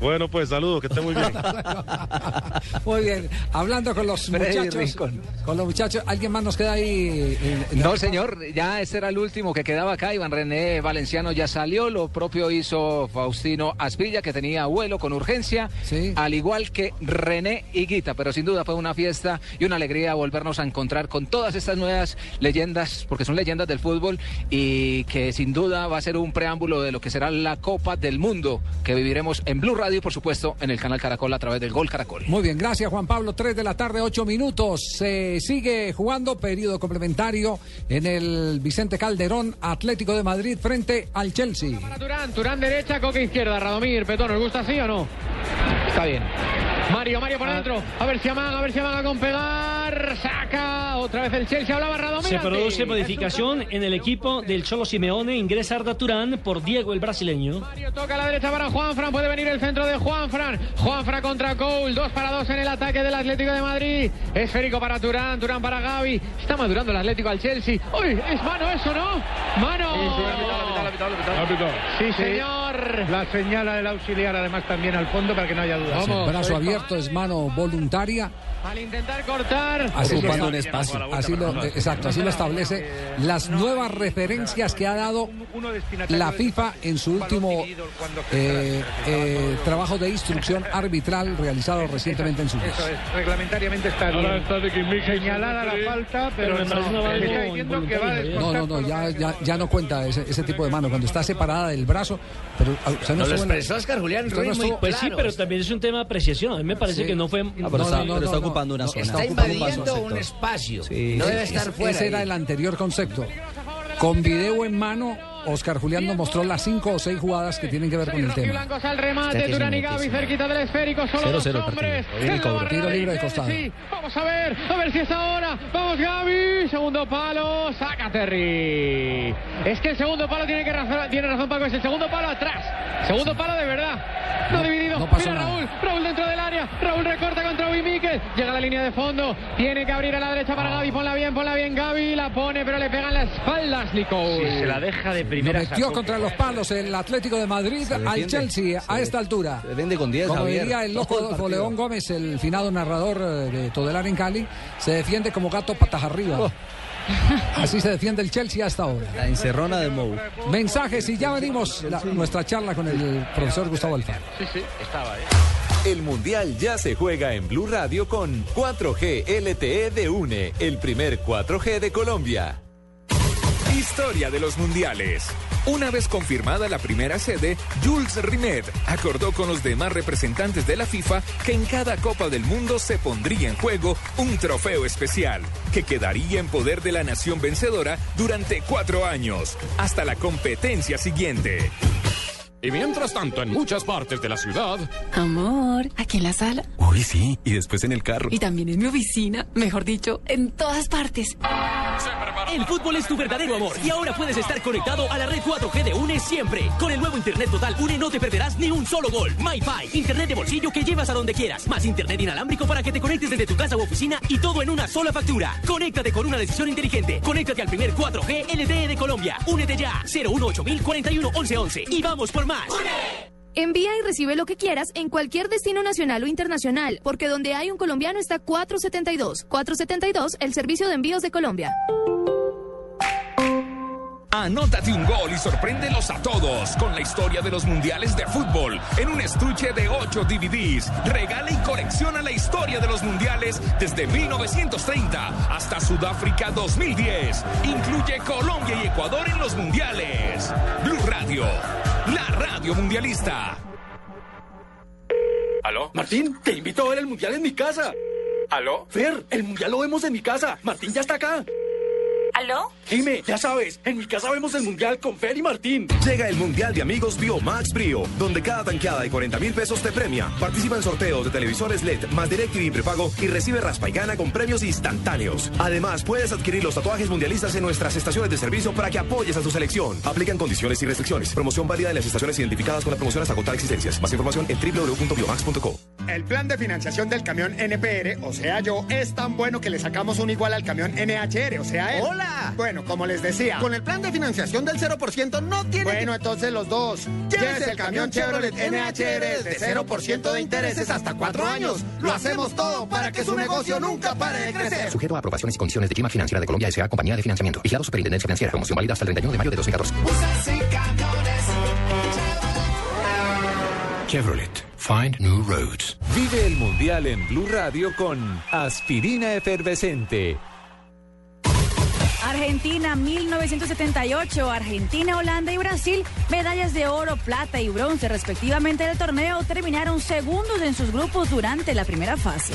Bueno, pues saludos, que esté muy bien. Muy bien. Hablando con los Freddy muchachos. Rincón. Con los muchachos. ¿Alguien más nos queda ahí? en- en la- No, señor, ya ese era el último que quedaba acá. Iván René Valenciano ya salió. Lo propio hizo Faustino Aspilla, que tenía vuelo con urgencia, al igual que René Higuita. Pero sin duda fue una fiesta y una alegría volvernos a encontrar con todas estas nuevas leyendas, porque son leyendas del fútbol y que sin duda va a ser un preámbulo de lo que será la Copa del Mundo que viviremos en Blue Radio. Radio y por supuesto en el canal Caracol a través del Gol Caracol. Muy bien, gracias Juan Pablo. 3 de la tarde, 8 minutos. Se sigue jugando periodo complementario en el Vicente Calderón Atlético de Madrid frente al Chelsea. Para Turán, Turán derecha, Coque izquierda, Radomir, Petón, ¿nos gusta así o no? Está bien. Mario, Mario por adentro. A ver si amaga, a ver si amaga con pegar. Saca otra vez el Chelsea. Hablaba Radomir. Se produce modificación en el equipo del Cholo Simeone. Ingresa Arda Turán por Diego el brasileño. Mario toca a la derecha para Juanfran. Puede venir el centro de Juanfran. Juanfran contra Cole. Dos para dos en el ataque del Atlético de Madrid. Esférico para Turán. Turán para Gaby. Está madurando el Atlético al Chelsea. ¡Uy! Es mano eso, ¿no? ¡Mano! Sí, señor. La señala el auxiliar además también al fondo para que no haya dudas. El brazo abierto es mano voluntaria. Al intentar cortar. Así lo, Ocupando un espacio. así lo- eh, exacto, así lo establece las nuevas referencias que ha dado la FIFA en su último eh, eh, trabajo de instrucción arbitral realizado recientemente en su Eso es, reglamentariamente está bien. Señalada la falta, pero, no, está diciendo que va a No, no, no, ya, ya, ya no cuenta ese, ese tipo de mano cuando está separada del brazo. Pero ah, usted no Nos lo expresó Oscar Julián no Ruiz muy estuvo- Pues sí, pero también es un tema de apreciación. A mí me parece Sí. que no fue. Ah, pero está- pero está ocupando una zona. Está ocupando un invadiendo paso, un sector. espacio. Sí. No debe Ese- estar fuera. Ese era el anterior concepto. Con video en mano, Oscar Julián nos mostró las cinco o seis jugadas que tienen que ver con el tema. Blancos al remate, Turán y Gaby cerquita del esférico, solo Cero, dos cero hombres. Tiro libre de costado. Vamos a ver, a ver si es ahora. Vamos Gaby, segundo palo, saca Terry. Es que el segundo palo tiene que razón, tiene razón Paco, es el segundo palo atrás. Segundo palo de verdad. No, dividido. no pasó Mira nada. Raúl, Raúl dentro del área. Raúl recorta contra Uy Miquel. Llega a la línea de fondo. Tiene que abrir a la derecha para Gaby. Ponla bien, ponla bien Gaby. La pone, pero le pega en la espalda a Ashley Cole. Si se la deja de Lo primera. metió sacó. contra los palos el Atlético de Madrid al. Chelsea a esta altura. Se defiende con 10, Como Javier. diría el loco el. León Gómez, el finado narrador eh, de Todelar en Cali, se defiende como gato patas arriba. Oh. Así se defiende el Chelsea hasta ahora. La encerrona de Mou. Mensajes y ya venimos la- nuestra charla con el profesor Gustavo Alfaro. Sí, sí, estaba, ¿eh? El Mundial ya se juega en Blue Radio con 4G LTE de UNE, el primer 4G de Colombia. Historia de los mundiales. Una vez confirmada la primera sede, Jules Rimet acordó con los demás representantes de la FIFA que en cada Copa del Mundo se pondría en juego un trofeo especial, que quedaría en poder de la nación vencedora durante cuatro años, hasta la competencia siguiente. Y mientras tanto, en muchas partes de la ciudad, Amor, aquí en la sala. Uy, sí, y después en el carro. Y también en mi oficina. Mejor dicho, en todas partes. El fútbol es tu verdadero amor y ahora puedes estar conectado a la red 4G de UNE siempre. Con el nuevo Internet Total UNE no te perderás ni un solo gol. MyFi, Internet de bolsillo que llevas a donde quieras. Más Internet inalámbrico para que te conectes desde tu casa u oficina y todo en una sola factura. Conéctate con una decisión inteligente. Conéctate al primer 4G LTE de Colombia. Únete ya. 018 41 1111 y vamos por más. Envía y recibe lo que quieras en cualquier destino nacional o internacional, porque donde hay un colombiano está 472. 472, el servicio de envíos de Colombia. Anótate un gol y sorpréndelos a todos con la historia de los mundiales de fútbol en un estuche de 8 DVDs. Regala y colecciona la historia de los mundiales desde 1930 hasta Sudáfrica 2010. Incluye Colombia y Ecuador en los mundiales. Blue Radio, la radio mundialista. ¿Aló? Martín, te invito a ver el mundial en mi casa. ¿Aló? Fer, el mundial lo vemos en mi casa. Martín ya está acá. ¿Aló? Dime, ya sabes, en mi casa vemos el mundial con Fer y Martín. Llega el Mundial de Amigos Biomax Brio, donde cada tanqueada de 40 mil pesos te premia. Participa en sorteos de televisores LED más DirecTV y prepago y recibe raspa y gana con premios instantáneos. Además, puedes adquirir los tatuajes mundialistas en nuestras estaciones de servicio para que apoyes a tu selección. Aplican condiciones y restricciones. Promoción válida en las estaciones identificadas con la promoción hasta agotar existencias. Más información en www.biomax.co. El plan de financiación del camión NPR, o sea yo, es tan bueno que le sacamos un igual al camión NHR, o sea él. ¡Hola! Bueno, como les decía. Con el plan de financiación del 0% no tiene Bueno, entonces los dos. Llévese el camión Chevrolet NHR de 0% de intereses hasta cuatro años. Lo hacemos todo para que su negocio nunca pare de crecer. Sujeto a aprobaciones y condiciones de Clima Financiera de Colombia S.A. Compañía de Financiamiento. Vigilado Superintendencia Financiera. Promoción válida hasta el 31 de mayo de 2014. Chevrolet. Find new roads. Vive el Mundial en Blue Radio con Aspirina Efervescente. Argentina 1978, Argentina, Holanda y Brasil, medallas de oro, plata y bronce respectivamente del torneo, terminaron segundos en sus grupos durante la primera fase.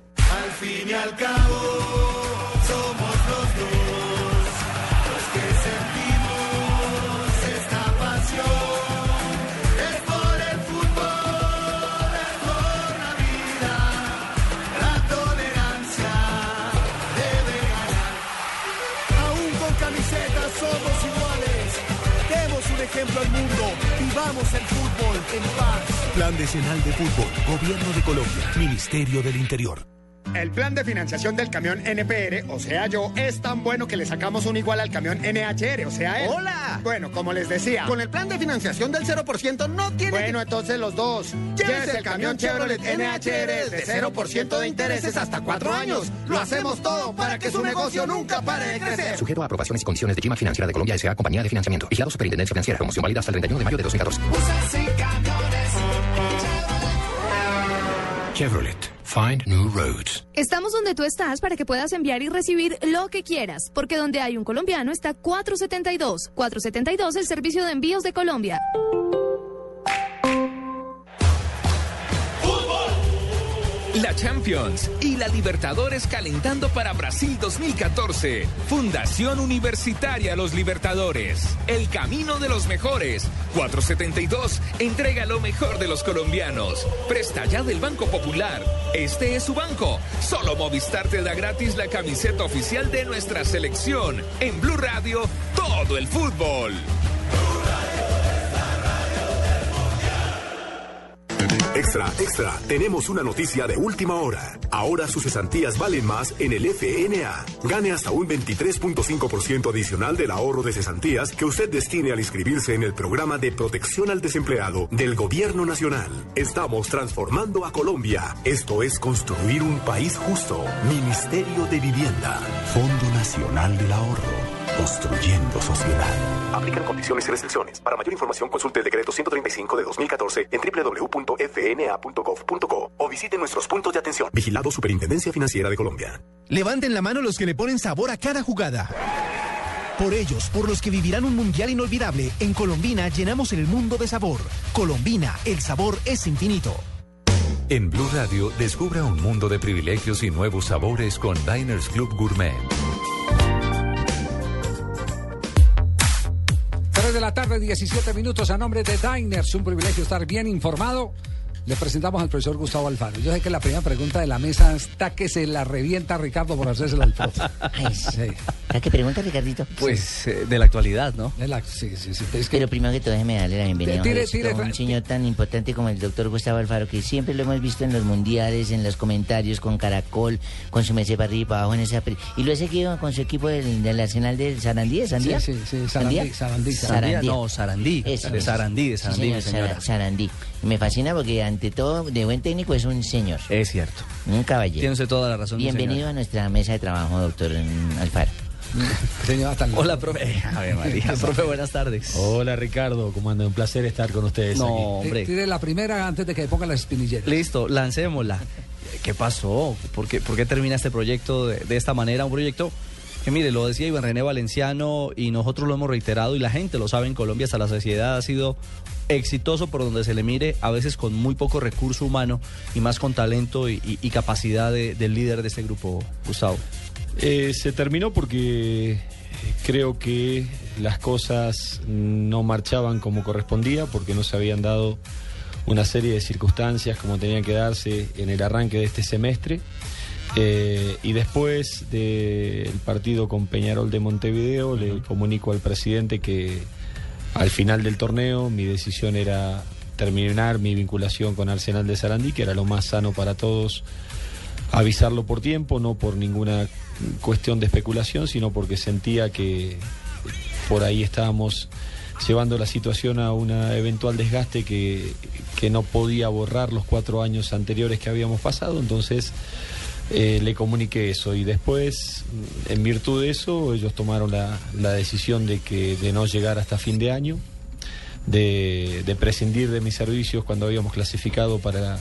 Fin y al cabo, somos los dos los que sentimos esta pasión. Es por el fútbol, es por la vida, la tolerancia debe ganar. Aún con camisetas somos iguales. Demos un ejemplo al mundo. Vivamos el fútbol en paz. Plan Decenal de Fútbol, Gobierno de Colombia, Ministerio del Interior. El plan de financiación del camión NPR, o sea yo, es tan bueno que le sacamos un igual al camión NHR, o sea él. ¡Hola! Bueno, como les decía. Con el plan de financiación del 0% no tiene Bueno, entonces los dos. Llévese el camión Chevrolet NHR de 0% de intereses hasta cuatro años. Lo hacemos todo para que su negocio nunca pare de crecer. Sujeto a aprobaciones y condiciones de Gima Financiera de Colombia S.A. Compañía de Financiamiento. Vigilado Superintendencia Financiera. Promoción válida hasta el 31 de mayo de 2014. Chevrolet, find new roads. Estamos donde tú estás para que puedas enviar y recibir lo que quieras, porque donde hay un colombiano está 472. 472, el servicio de envíos de Colombia. La Champions y la Libertadores calentando para Brasil 2014. Fundación Universitaria Los Libertadores. El camino de los mejores. 472 entrega lo mejor de los colombianos. Presta ya del Banco Popular. Este es su banco. Solo Movistar te da gratis la camiseta oficial de nuestra selección. En Blue Radio, todo el fútbol. Extra, extra, tenemos una noticia de última hora. Ahora sus cesantías valen más en el FNA. Gane hasta un 23.5% adicional del ahorro de cesantías que usted destine al inscribirse en el programa de protección al desempleado del Gobierno Nacional. Estamos transformando a Colombia. Esto es construir un país justo. Ministerio de Vivienda. Fondo Nacional del Ahorro. Construyendo sociedad. Aplican condiciones y restricciones. Para mayor información consulte el decreto 135 de 2014 en www.fna.gov.co o visite nuestros puntos de atención. Vigilado Superintendencia Financiera de Colombia. Levanten la mano los que le ponen sabor a cada jugada. Por ellos, por los que vivirán un mundial inolvidable, en Colombina llenamos el mundo de sabor. Colombina, el sabor es infinito. En Blue Radio, descubra un mundo de privilegios y nuevos sabores con Diners Club Gourmet. 3 de la tarde, 17 minutos a nombre de Diners. Un privilegio estar bien informado. Le presentamos al profesor Gustavo Alfaro. Yo sé que la primera pregunta de la mesa está que se la revienta a Ricardo por hacerse la alfaro. Ay, Sí. ¿A qué pregunta, Ricardito? Pues eh, de la actualidad, ¿no? De la- sí, sí, sí. Es que- Pero primero que todo, déjeme darle la bienvenida Tire, Jorgito, tire, a un señor tan importante como el doctor Gustavo Alfaro, que siempre lo hemos visto en los mundiales, en los comentarios, con Caracol, con su mesa para arriba y para abajo en esa... Y lo he seguido con su equipo del, del Arsenal del Sarandí, ¿es ¿Sandía? Sí, sí, sí, Sarandí. Sarandí, Sarandí. No, Sarandí. Eso, De. Sarandí, de Sí, Sarandí, señor, señora. Sara- Sarandí. Me fascina porque ante todo, de buen técnico es un señor. Es cierto. Un caballero. Tiene usted toda la razón, Bienvenido a nuestra mesa de trabajo, doctor Alfaro. Señor, hasta Hola, profe. Ave María. profe, buenas tardes. Hola Ricardo, ¿cómo anda? Un placer estar con ustedes No, aquí. hombre. Tire la primera antes de que ponga las espinilleras. Listo, lancémosla. ¿Qué pasó? ¿Por qué, por qué termina este proyecto de, de esta manera? Un proyecto que, mire, lo decía Iván René Valenciano y nosotros lo hemos reiterado y la gente lo sabe en Colombia, hasta la sociedad ha sido exitoso por donde se le mire, a veces con muy poco recurso humano y más con talento y, y- y capacidad de- del líder de este grupo, Gustavo. Eh, se terminó porque creo que las cosas no marchaban como correspondía, porque no se habían dado una serie de circunstancias como tenían que darse en el arranque de este semestre. Eh, y después del partido con Peñarol de Montevideo, le comunico al presidente que al final del torneo mi decisión era terminar mi vinculación con Arsenal de Sarandí, que era lo más sano para todos avisarlo por tiempo, no por ninguna cuestión de especulación, sino porque sentía que por ahí estábamos llevando la situación a un eventual desgaste que, que, no podía borrar los cuatro años anteriores que habíamos pasado. Entonces eh, le comuniqué eso y después, en virtud de eso, ellos tomaron la, la decisión de, que, de no llegar hasta fin de año, de, de prescindir de mis servicios cuando habíamos clasificado para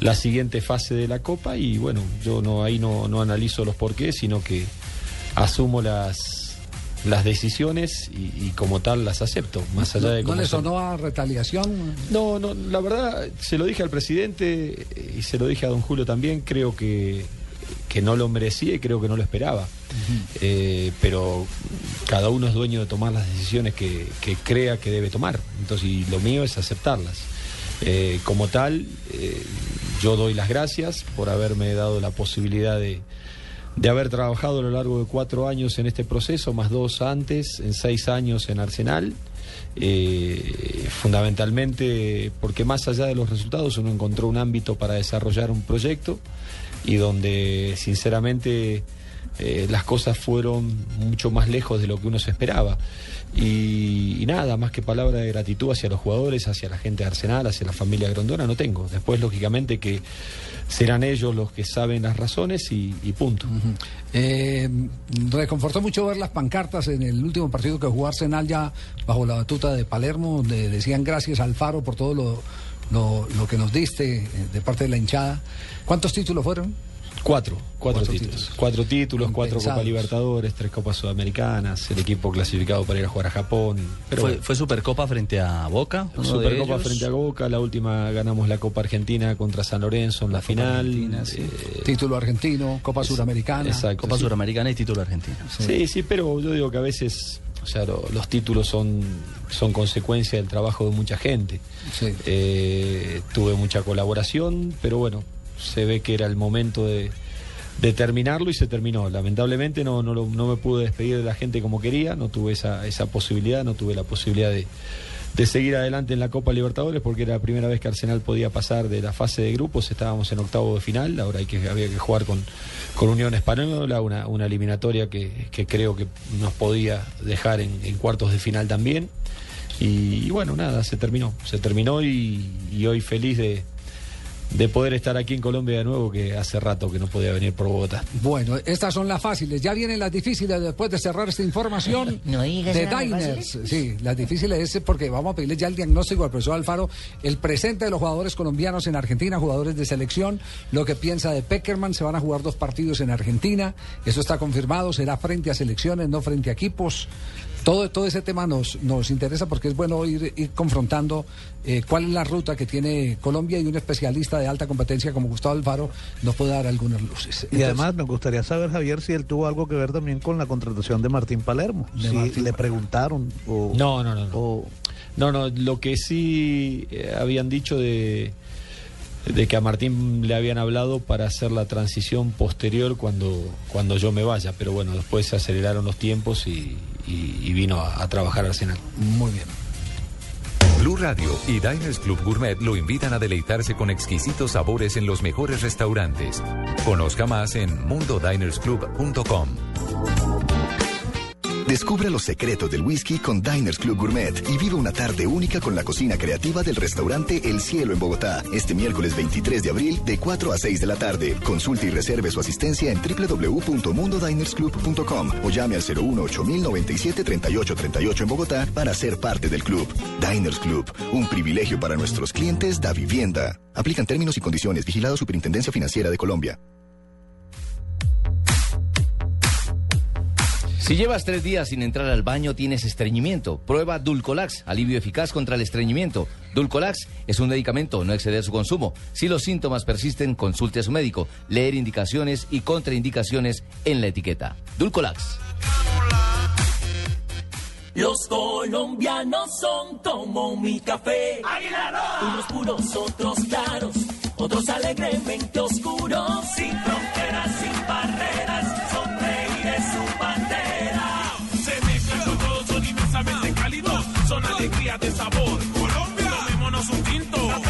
la siguiente fase de la Copa y bueno, yo no ahí no, no analizo los porqués, sino que asumo las, las decisiones y, y como tal las acepto, más allá de ¿No le sonó a retaliación? No, no, la verdad, se lo dije al presidente y se lo dije a don Julio también, creo que, que no lo merecía y creo que no lo esperaba. Eh, pero cada uno es dueño de tomar las decisiones que, que crea que debe tomar. Entonces, y lo mío es aceptarlas. Eh, como tal, eh, yo doy las gracias por haberme dado la posibilidad de, de haber trabajado a lo largo de cuatro años en este proceso, más dos antes, en seis años en Arsenal. Eh, fundamentalmente porque más allá de los resultados uno encontró un ámbito para desarrollar un proyecto y donde sinceramente eh, las cosas fueron mucho más lejos de lo que uno se esperaba. Y, nada, más que palabra de gratitud hacia los jugadores, hacia la gente de Arsenal, hacia la familia Grondona, no tengo. Después, lógicamente, que serán ellos los que saben las razones y, y punto. Eh, reconfortó mucho ver las pancartas en el último partido que jugó Arsenal ya bajo la batuta de Palermo, donde decían gracias al Faro por todo lo, lo, lo que nos diste eh, de parte de la hinchada. ¿Cuántos títulos fueron? Cuatro, cuatro, Cuatro títulos. títulos. Cuatro títulos, cuatro. Copas Libertadores, tres Copas Sudamericanas, el equipo clasificado para ir a jugar a Japón. Pero fue, bueno. fue Supercopa frente a Boca. Supercopa frente a Boca, la última ganamos la Copa Argentina contra San Lorenzo en la, final. Eh, Título argentino, Copa Suramericana. Exacto, Copa sí. Suramericana y título argentino. Sí, sí, pero yo digo que a veces, o sea, lo- los títulos son, son consecuencia del trabajo de mucha gente. Sí. Eh, tuve mucha colaboración, pero bueno, se ve que era el momento de, de terminarlo y se terminó. Lamentablemente no, no, no me pude despedir de la gente como quería, no tuve esa, esa posibilidad, no tuve la posibilidad de, de seguir adelante en la Copa Libertadores porque era la primera vez que Arsenal podía pasar de la fase de grupos, estábamos en octavo de final, ahora hay que, había que jugar con, con Unión Española, una, una eliminatoria que, que creo que nos podía dejar en, cuartos de final también. Y, bueno, nada, se terminó, se terminó y hoy feliz de, de poder estar aquí en Colombia de nuevo, que hace rato que no podía venir por Bogotá. Bueno, estas son las fáciles. Ya vienen las difíciles después de cerrar esta información No de Diners. Sí, las difíciles es porque vamos a pedirle ya el diagnóstico al profesor Alfaro, el presente de los jugadores colombianos en Argentina, jugadores de selección, lo que piensa de Peckerman. Se van a jugar dos partidos en Argentina. Eso está confirmado. Será frente a selecciones, no frente a equipos. Todo, todo ese tema nos, nos interesa porque es bueno ir, ir confrontando eh, cuál es la ruta que tiene Colombia y un especialista de alta competencia como Gustavo Alfaro nos puede dar algunas luces. Y además me gustaría saber, Javier, si él tuvo algo que ver también con la contratación de Martín Palermo. De si Martín le preguntaron o... No, no, no. no. o- No, no, lo que sí eh, habían dicho de, de que a Martín le habían hablado para hacer la transición posterior cuando, cuando yo me vaya, pero bueno, después se aceleraron los tiempos y, y- vino a, trabajar Arsenal. Muy bien. Blue Radio y Diners Club Gourmet lo invitan a deleitarse con exquisitos sabores en los mejores restaurantes. Conozca más en mundodinersclub.com. Descubra los secretos del whisky con Diners Club Gourmet y vive una tarde única con la cocina creativa del restaurante El Cielo en Bogotá. Este miércoles 23 de abril de 4 a 6 de la tarde. Consulte y reserve su asistencia en www.mundodinersclub.com o llame al 01 8097 3838 en Bogotá para ser parte del club. Diners Club, un privilegio para nuestros clientes da vivienda. Aplican términos y condiciones. Vigilado Superintendencia Financiera de Colombia. Si llevas tres días sin entrar al baño, tienes estreñimiento. Prueba Dulcolax, alivio eficaz contra el estreñimiento. Dulcolax es un medicamento, no exceder su consumo. Si los síntomas persisten, consulte a su médico. Leer indicaciones y contraindicaciones en la etiqueta. Dulcolax. Los colombianos son como mi café. Unos puros, otros claros, otros alegremente oscuros. Sin fronteras, sin alegría de sabor. Colombia, tomémonos un tinto.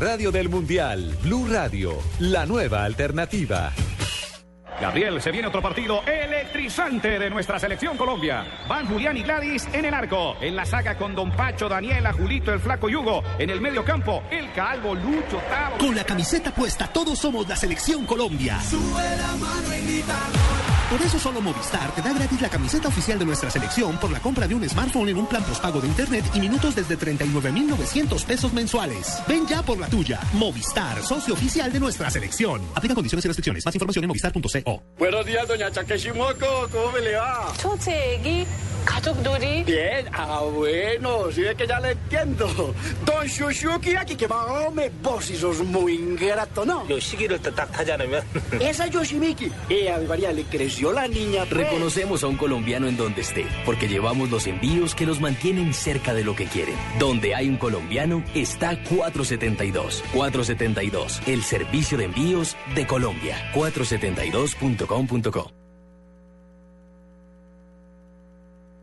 radio del mundial. Blue Radio, la nueva alternativa. Gabriel, se viene otro partido electrizante de nuestra selección Colombia. Van Julián y Gladys en el arco. En la saga con Don Pacho, Daniela, Julito, el Flaco y Hugo. En el medio campo, el Calvo, Lucho, Tavo. Con la camiseta puesta, todos somos la selección Colombia. Sube la mano y grita Por eso solo Movistar te da gratis la camiseta oficial de nuestra selección por la compra de un smartphone en un plan postpago de internet y minutos desde 39,900 pesos mensuales. Ven ya por la tuya. Movistar, socio oficial de nuestra selección. Aplica condiciones y restricciones. Más información en movistar.co. Buenos días, doña Takeshimoto. ¿Cómo me le va? 초 ¿Katuk Bien, ah, bueno, sí es que ya le entiendo. Don Shushuki, aquí que va, hombre, vos y sos muy ingrato, ¿no? Yoshikiro Esa Yoshimiki. Y a mi María le creció la niña. Pues. Reconocemos a un colombiano en donde esté, porque llevamos los envíos que los mantienen cerca de lo que quieren. Donde hay un colombiano está 472. 472, el servicio de envíos de Colombia. 472.com.co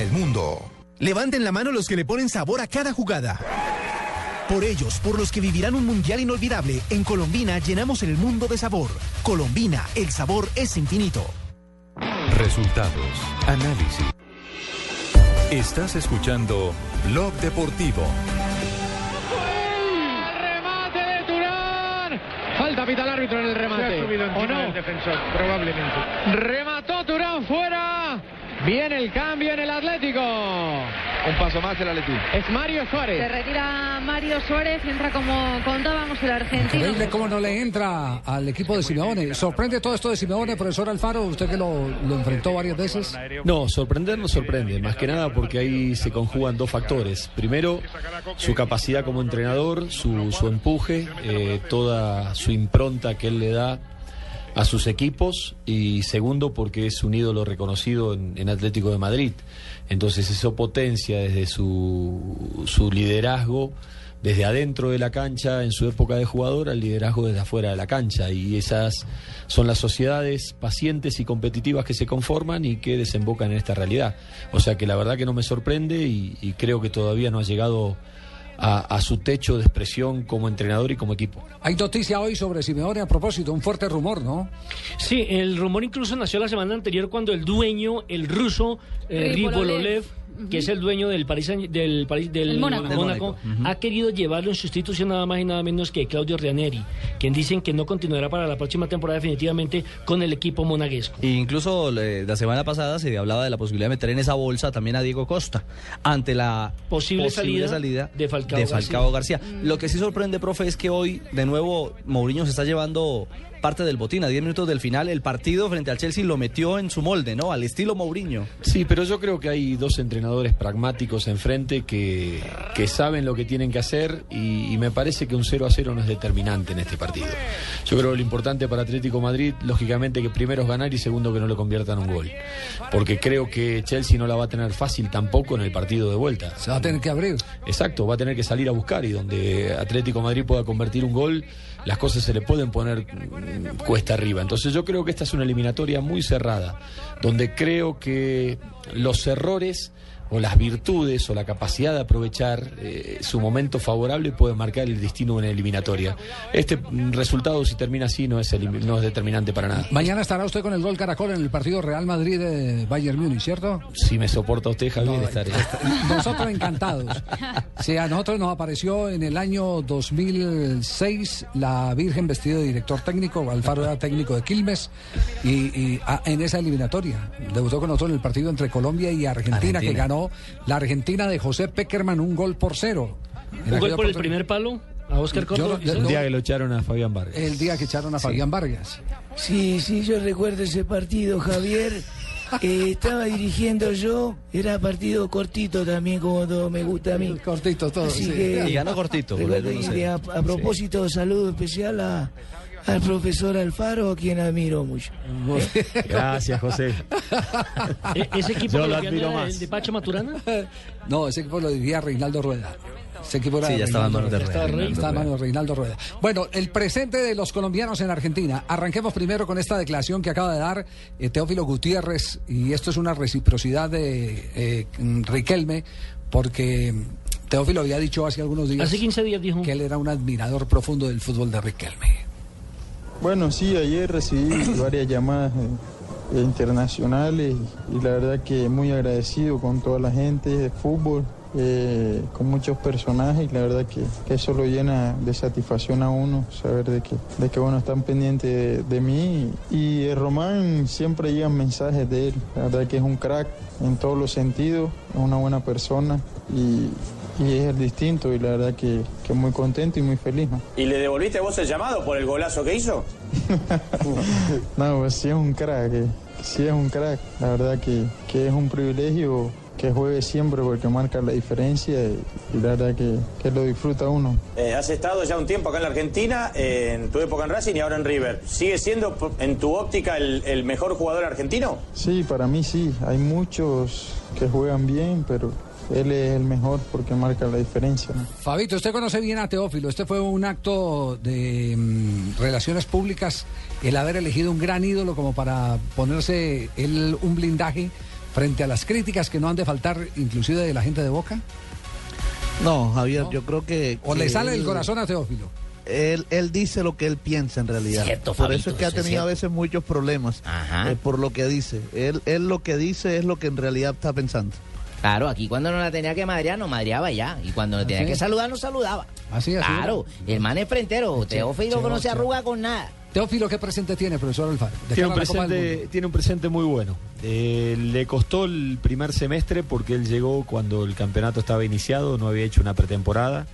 el mundo. Levanten la mano los que le ponen sabor a cada jugada. Por ellos, por los que vivirán un mundial inolvidable, en Colombina llenamos el mundo de sabor. Colombina, el sabor es infinito. Resultados, análisis. Estás escuchando Blog Deportivo. remate de Turán. Falta pita el árbitro en el remate. ¿O no? El defensor, probablemente. Remató Turán fuera. Viene el cambio en el Atlético. Un paso más el Atlético. Es Mario Se Suárez. retira Mario Suárez, entra como contábamos el argentino. Increíble cómo no le entra al equipo de Simeone. ¿Sorprende todo esto de Simeone, profesor Alfaro? Usted que lo, lo enfrentó varias veces. No, sorprender no sorprende, más que nada porque ahí se conjugan dos factores. Primero, su capacidad como entrenador, su, su empuje, eh, toda su impronta que él le da a sus equipos y segundo porque es un ídolo reconocido en, Atlético de Madrid. Entonces eso potencia desde su, su liderazgo desde adentro de la cancha en su época de jugador al liderazgo desde afuera de la cancha y esas son las sociedades pacientes y competitivas que se conforman y que desembocan en esta realidad. O sea que la verdad que no me sorprende y creo que todavía no ha llegado a, a su techo de expresión como entrenador y como equipo. Hay noticia hoy sobre Simeone a propósito, un fuerte rumor, ¿no? Sí, el rumor incluso nació la semana anterior cuando el dueño, el ruso eh, Ribololev. Que es el dueño del París del París del El Mónaco. Del Mónaco, Mónaco. ha querido llevarlo en sustitución nada más y nada menos que Claudio Ranieri, quien dicen que no continuará para la próxima temporada definitivamente con el equipo monaguesco. E incluso eh, la semana pasada se hablaba de la posibilidad de meter en esa bolsa también a Diego Costa ante la Posible salida de Falcao García. Lo que sí sorprende, profe, es que hoy de nuevo Mourinho se está llevando parte del botín. A 10 minutos del final, el partido frente al Chelsea lo metió en su molde, ¿no? Al estilo Mourinho. Sí, pero yo creo que hay dos entrenadores pragmáticos enfrente que, que saben lo que tienen que hacer y, y me parece que un 0 a 0 no es determinante en este partido. Yo creo que lo importante para Atlético Madrid, lógicamente que primero es ganar y segundo que no le conviertan un gol. Porque creo que Chelsea no la va a tener fácil tampoco en el partido de vuelta. Se va a tener que abrir. Exacto, va a tener que salir a buscar y donde Atlético Madrid pueda convertir un gol, las cosas se le pueden poner mm, cuesta arriba. Entonces yo creo que esta es una eliminatoria muy cerrada, donde creo que los errores o las virtudes o la capacidad de aprovechar eh, su momento favorable puede marcar el destino en la eliminatoria. Este resultado, si termina así, no es, no es determinante para nada. Mañana estará usted con el gol Caracol en el partido Real Madrid de Bayern Múnich, ¿cierto? Si me soporta usted, Javier, estaré. Nosotros encantados. Sí, a nosotros nos apareció en el año 2006 la Virgen vestida de director técnico, Alfaro era técnico de Quilmes, y, y, ah, en esa eliminatoria debutó con nosotros en el partido entre Colombia y Argentina, Argentina. que ganó la Argentina de José Peckerman un gol por cero. Un gol por el primer palo a Oscar Córdoba. El no- día que lo echaron a Fabián Vargas. El día que echaron a Fabián Vargas. Sí, sí, yo recuerdo ese partido, Javier. Eh, estaba dirigiendo yo, era partido cortito también, como todo me gusta a mí. Cortito todo, Así sí. que, Y ganó cortito, recuerdo, y sé. de a, a propósito, saludo especial a, al profesor Alfaro, a quien admiro mucho. Gracias, José. E- ¿Ese equipo Yo lo admiro más. el de Pacho Maturana? No, ese equipo lo dirigía Reinaldo Rueda. Ese equipo era Sí, ya estaba en Reinaldo manos de Rueda. Reinaldo Estaba en Rueda. manos de Reinaldo Rueda. Bueno, el presente de los colombianos en Argentina. Arranquemos primero con esta declaración que acaba de dar eh, Teófilo Gutiérrez, y esto es una reciprocidad de eh, Riquelme, porque Teófilo había dicho hace algunos días Hace 15 días dijo. que él era un admirador profundo del fútbol de Riquelme. Bueno, sí, ayer recibí varias llamadas eh, internacionales y la verdad que muy agradecido con toda la gente de fútbol, eh, con muchos personajes y la verdad que, que eso lo llena de satisfacción a uno, saber de que, de que bueno, están pendientes de, mí y eh, Román siempre llegan mensajes de él, la verdad que es un crack en todos los sentidos, es una buena persona y, y es el distinto y la verdad que, que muy contento y muy feliz. ¿no? ¿Y le devolviste vos el llamado por el golazo que hizo? No, pues sí es un crack, eh, sí es un crack. La verdad que, que es un privilegio que juegue siempre porque marca la diferencia y, y la verdad que, que lo disfruta uno. Eh, has estado ya un tiempo acá en la Argentina, eh, en tu época en Racing y ahora en River. ¿Sigue siendo, en tu óptica, el, el mejor jugador argentino? Sí, para mí sí, hay muchos que juegan bien, pero él es el mejor porque marca la diferencia. ¿no? Fabito, usted conoce bien a Teófilo. Este fue un acto de mm, relaciones públicas, el haber elegido un gran ídolo como para ponerse él un blindaje frente a las críticas que no han de faltar, inclusive de la gente de Boca. No, Javier, yo creo que... ¿O que le sale del corazón a Teófilo? Él, él dice lo que él piensa en realidad. Cierto, por Fabito, eso es que ha tenido a veces muchos problemas Ajá. eh, por lo que dice. Él, él lo que dice es lo que en realidad está pensando. Claro, aquí cuando no la tenía que madrear, no madreaba ya. Y cuando no tenía que saludar, no saludaba. Así, así. Claro, el man es frentero. Teófilo no se arruga con nada. Teófilo, ¿qué presente tiene, profesor Alfaro? Tiene un, presente, tiene un presente muy bueno. Eh, le costó el primer semestre porque él llegó cuando el campeonato estaba iniciado, no había hecho una pretemporada.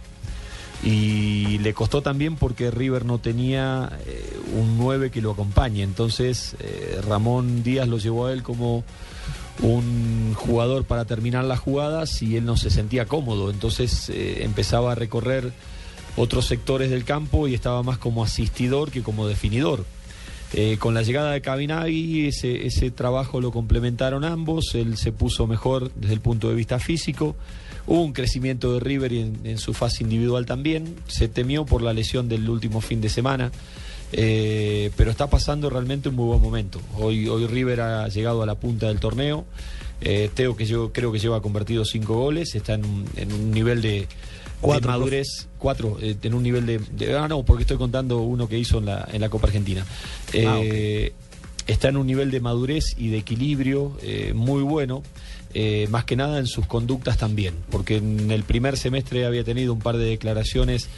Y le costó también porque River no tenía eh, un 9 que lo acompañe. Entonces eh, Ramón Díaz lo llevó a él como un jugador para terminar las jugadas y él no se sentía cómodo. Entonces eh, empezaba a recorrer otros sectores del campo y estaba más como asistidor que como definidor. Eh, con la llegada de Cabinagui, ese, trabajo lo complementaron ambos, él se puso mejor desde el punto de vista físico, hubo un crecimiento de River en, en su fase individual también, se temió por la lesión del último fin de semana, eh, pero está pasando realmente un muy buen momento. Hoy, hoy River ha llegado a la punta del torneo, eh, Teo que yo creo que lleva convertido cinco goles, está en un, en un nivel de, de Cuatro, madurez, cuatro, eh, en un nivel de, de- Ah, no, porque estoy contando uno que hizo en la, en la Copa Argentina. Eh, Está en un nivel de madurez y de equilibrio eh, muy bueno, más que nada en sus conductas también, porque en el primer semestre había tenido un par de declaraciones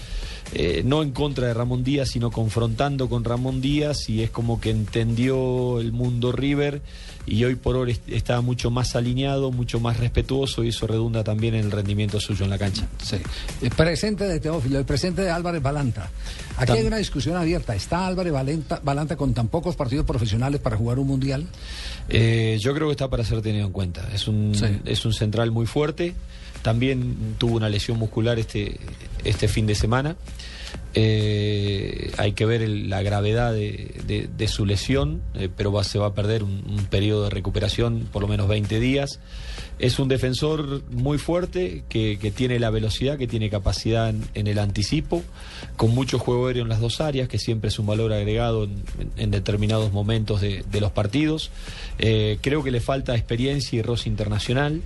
eh, no en contra de Ramón Díaz, sino confrontando con Ramón Díaz y es como que entendió el mundo River y hoy por hoy est- está mucho más alineado, mucho más respetuoso y eso redunda también en el rendimiento suyo en la cancha. Sí. El presente de Teófilo, el presente de Álvarez Balanta. Aquí Tam- hay una discusión abierta. ¿Está Álvarez Balanta, Balanta con tan pocos partidos profesionales para jugar un mundial? Eh, yo creo que está para ser tenido en cuenta. Es un, es un central muy fuerte. También tuvo una lesión muscular este, este fin de semana. Eh, hay que ver la gravedad de, su lesión, eh, pero se va a perder un, periodo de recuperación por lo menos 20 días. Es un defensor muy fuerte que, tiene la velocidad, que tiene capacidad en, el anticipo, con mucho juego aéreo en las dos áreas, que siempre es un valor agregado en, determinados momentos de, de los partidos. Eh, creo que le falta experiencia y roce internacional.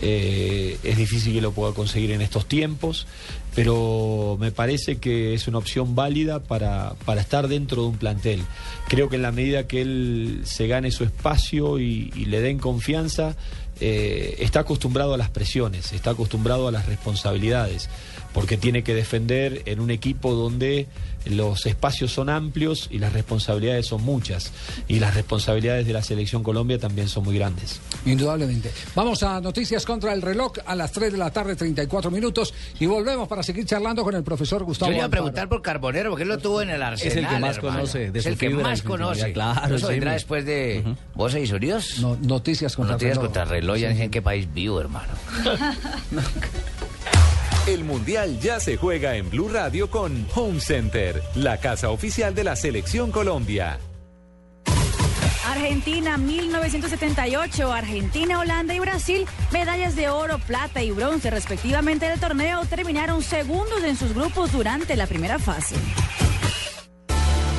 Eh, es difícil que lo pueda conseguir en estos tiempos, pero me parece que es una opción válida para, para estar dentro de un plantel. Creo que en la medida que él se gane su espacio y, le den confianza, eh, está acostumbrado a las presiones, está acostumbrado a las responsabilidades, porque tiene que defender en un equipo donde los espacios son amplios y las responsabilidades son muchas, y las responsabilidades de la selección Colombia también son muy grandes. Indudablemente. Vamos a noticias contra el reloj a las 3 de la tarde, 34 minutos, y volvemos para seguir charlando con el profesor Gustavo. Yo le iba a preguntar por Carbonero, porque él lo tuvo en el arsenal. Es el que más hermano. conoce de Es el que fibra más conoce. claro, Eso vendrá después de Voces y Surios. No, noticias contra Noticias reloj. contra reloj. Ya sé en qué país vivo, hermano. El Mundial ya se juega en Blue Radio con Home Center, la casa oficial de la Selección Colombia. Argentina 1978, Argentina, Holanda y Brasil, medallas de oro, plata y bronce respectivamente del torneo, terminaron segundos en sus grupos durante la primera fase.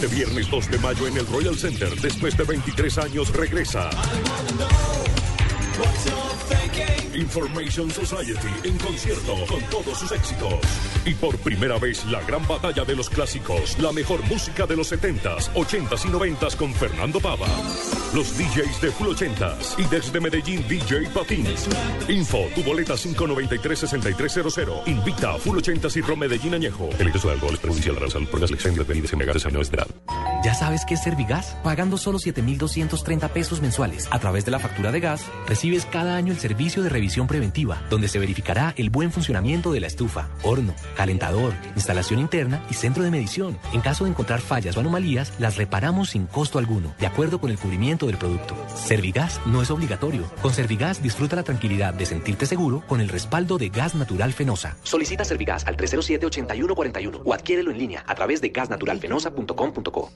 Este viernes 2 de mayo en el Royal Center, después de 23 años, regresa. Information Society en concierto con todos sus éxitos. Y por primera vez la gran batalla de los clásicos, la mejor música de los 70s, 80s y 90s con Fernando Pava. Los DJs de Full 80s y desde Medellín DJ Patins. Info, tu boleta 593-6300. Invita a Full 80s y Rom Medellín Añejo. El exceso de alcohol es perjudicial para la salud por las lecciones de bebidas embriagantes a menores de. ¿Ya sabes qué es Servigas? Pagando solo 7,230 pesos mensuales a través de la factura de gas, recibes cada año el servicio de revisión preventiva, donde se verificará el buen funcionamiento de la estufa, horno, calentador, instalación interna y centro de medición. En caso de encontrar fallas o anomalías, las reparamos sin costo alguno, de acuerdo con el cubrimiento del producto. Servigas no es obligatorio. Con Servigas disfruta la tranquilidad de sentirte seguro con el respaldo de Gas Natural Fenosa. Solicita Servigas al 307-8141 o adquiérelo en línea a través de gasnaturalfenosa.com.co.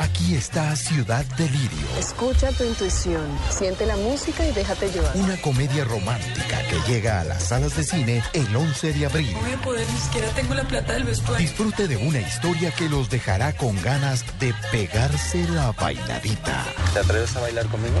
Aquí está Ciudad Delirio, Escucha tu intuición, siente la música y déjate llevar. una comedia romántica que llega a las salas de cine el 11 de abril. voy a poder, ni siquiera tengo la plata del vestuario. Disfrute de una historia que los dejará con ganas de pegarse la bailadita. ¿Te atreves a bailar conmigo?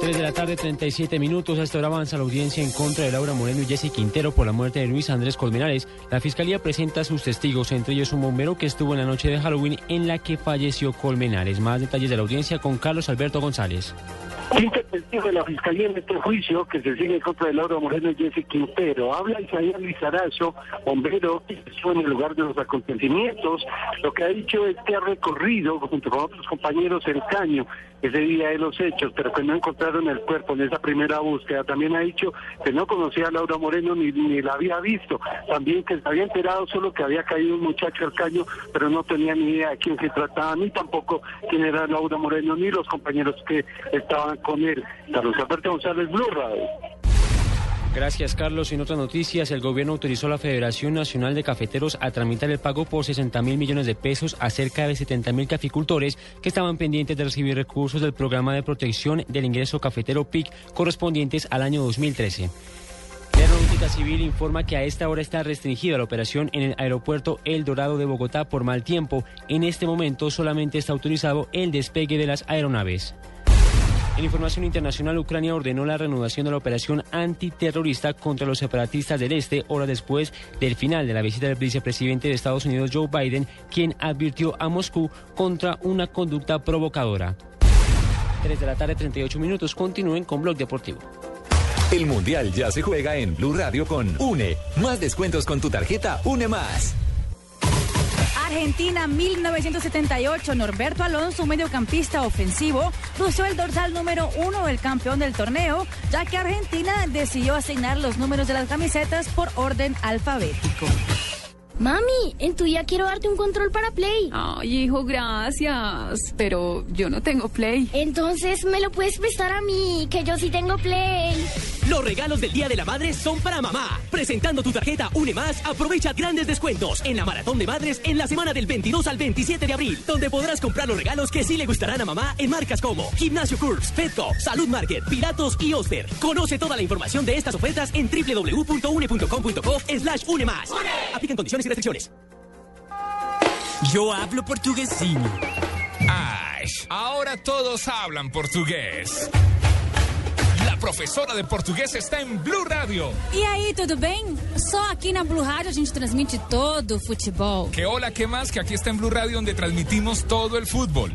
3 de la tarde, 37 minutos. A esta hora avanza la audiencia en contra de Laura Moreno y Jesse Quintero por la muerte de Luis Andrés Colmenares. La fiscalía presenta a sus testigos, entre ellos un bombero que estuvo en la noche de Halloween en la que falleció Colmenares. Más detalles de la audiencia con Carlos Alberto González. Quinto testigo de la Fiscalía en este juicio que se sigue en contra de Laura Moreno y Jesse Quintero. Habla Isaías Lizarazo, bombero que estuvo en el lugar de los acontecimientos. Lo que ha dicho es que ha recorrido junto con otros compañeros el caño ese día de los hechos, pero que no encontraron el cuerpo en esa primera búsqueda. También ha dicho que no conocía a Laura Moreno ni, ni la había visto. También que se había enterado solo que había caído un muchacho al caño, pero no tenía ni idea de quién se trataba, ni tampoco quién era Laura Moreno, ni los compañeros que estaban con él. Carlos Alberto González Blue Radio. Gracias, Carlos. En otras noticias, el gobierno autorizó a la Federación Nacional de Cafeteros a tramitar el pago por 60 mil millones de pesos a cerca de 70 mil caficultores que estaban pendientes de recibir recursos del programa de protección del ingreso cafetero PIC correspondientes al año 2013. La Aeronáutica Civil informa que a esta hora está restringida la operación en el aeropuerto El Dorado de Bogotá por mal tiempo. En este momento solamente está autorizado el despegue de las aeronaves. En información internacional, Ucrania ordenó la reanudación de la operación antiterrorista contra los separatistas del Este, horas después del final de la visita del vicepresidente de Estados Unidos, Joe Biden, quien advirtió a Moscú contra una conducta provocadora. 3 de la tarde, 38 minutos. Continúen con Blog Deportivo. El Mundial ya se juega en Blue Radio con UNE. Más descuentos con tu tarjeta UNE Más. Argentina 1978, Norberto Alonso, mediocampista ofensivo, lució el dorsal número uno del campeón del torneo, ya que Argentina decidió asignar los números de las camisetas por orden alfabético. Mami, en tu día quiero darte un control para Play. Ay, hijo, gracias. Pero yo no tengo Play. Entonces me lo puedes prestar a mí, que yo sí tengo Play. Los regalos del Día de la Madre son para mamá. Presentando tu tarjeta Une Más, aprovecha grandes descuentos en la Maratón de Madres en la semana del 22 al 27 de abril, donde podrás comprar los regalos que sí le gustarán a mamá en marcas como Gimnasio Curves, Petco, Salud Market, Piratos y Oster. Conoce toda la información de estas ofertas en www.une.com.co slash une más. Aplican condiciones y restricciones. Yo hablo portuguesinho. Ay, ahora todos hablan portugués. La professora de português está em Blue Radio. E aí, tudo bem? Só aqui na Blue Rádio a gente transmite todo o futebol. Que hola, que más, que aquí está en Blue Radio donde transmitimos todo el fútbol.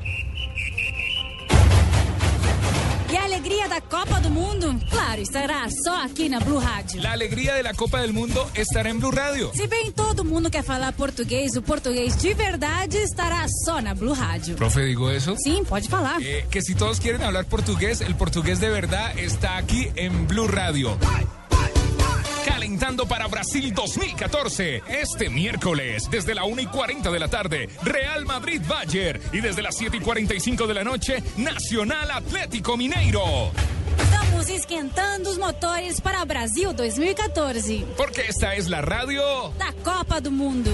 E a alegria da Copa do Mundo, claro, estará só aqui na Blue Rádio. La alegría de la Copa del Mundo estará en Blue Radio. Se bem todo mundo quer falar português, o português de verdade estará só na Blue Rádio. Profe, ¿digo eso? Sim, pode falar. Eh, que si todos quieren hablar portugués, el portugués de verdad está aquí en Blue Radio. Calentando para Brasil 2014. Este miércoles, desde la 1 y 40 de la tarde, Real Madrid Bayern. Y desde las 7 y 45 de la noche, Nacional Atlético Mineiro. Estamos esquentando os motores para Brasil 2014. Porque esta es la radio da Copa do Mundo.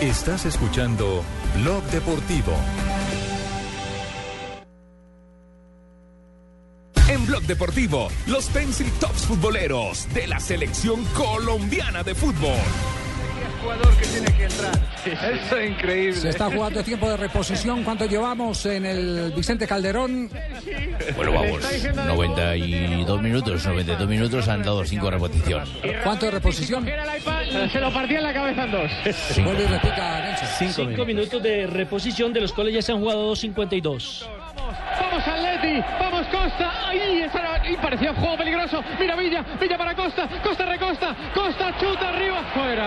Estás escuchando Blog Deportivo. Deportivo, los Pencil Tops futboleros de la selección colombiana de fútbol. jugador que tiene que entrar. Eso es increíble. Se está jugando tiempo de reposición. ¿Cuánto llevamos en el Vicente Calderón? Bueno, vamos, 92 minutos, 92 minutos han dado 5 repetición. ¿Cuánto de reposición? Se lo partía en la cabeza en dos. Vuelve y repica, Nelson. Cinco, minutos. de reposición, de los cuales ya se han jugado 2.52. Vamos Atleti, vamos Costa. Ahí esa era- y parecía un juego peligroso. Mira Villa, Villa para Costa, Costa recosta, Costa chuta arriba, fuera.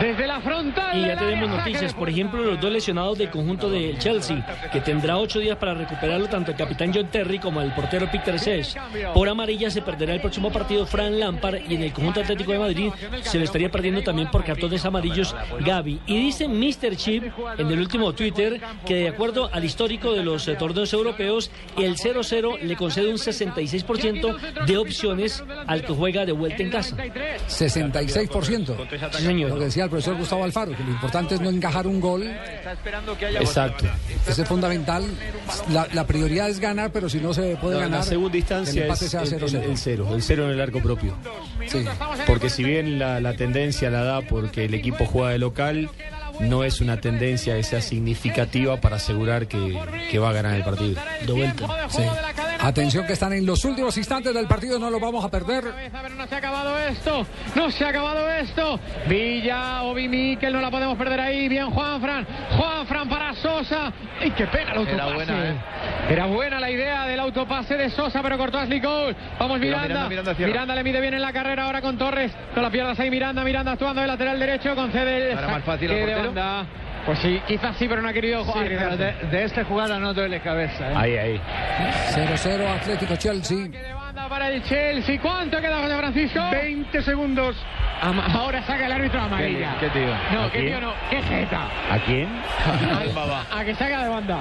Desde la frontal. Y ya tenemos noticias, por ejemplo, los dos lesionados del conjunto del Chelsea, que tendrá ocho días para recuperarlo tanto el capitán John Terry como el portero Peter Sech. Por amarilla se perderá el próximo partido Fran Lampard y en el conjunto Atlético de Madrid se le estaría perdiendo también por cartones amarillos Gaby. Y dice Mr. Chip en el último Twitter que de acuerdo al histórico de los eh, torneos europeos, el 0-0 le concede un 66% de opciones al que juega de vuelta en casa. 66%. Sí, señor. Lo que decía el profesor Gustavo Alfaro, que lo importante es no encajar un gol. Exacto. Ese es fundamental. La, la prioridad es ganar, pero si no se puede No, ganar. La segunda el instancia empate es sea el, 0-0. el- el cero, el cero en el arco propio. Sí. Porque si bien la, la tendencia la da porque el equipo juega de local, no es una tendencia que sea significativa para asegurar que, que va a ganar el partido. De vuelta. Sí. Atención que están en los últimos instantes del partido, no lo vamos a perder. No se ha acabado esto, no se ha acabado esto. Villa, Obi Mikel, no la podemos perder ahí. Bien, Juanfran, Juanfran para Sosa. ¡Y qué pena el autopase! Era buena, ¿eh? Era buena la idea del autopase de Sosa, pero cortó Ashley Cole. Vamos Mira, Miranda. Miranda, le mide bien en la carrera ahora con Torres. No la pierdas ahí, Miranda. Miranda actuando de lateral derecho, concede el ¿No era más fácil al Pues sí, quizás sí, pero no ha querido Sí, jugar. pero de, de esta jugada no duele cabeza. ¿eh? Ahí, ahí. 0-0 Atlético Chelsea. Banda para el Chelsea. ¿Cuánto queda José Francisco? 20 segundos. Ama- Ahora saca el árbitro amarilla. ¿Qué tío? No, ¿A qué quién? tío no. Qué jeta. ¿A quién? Al- a que saca de banda.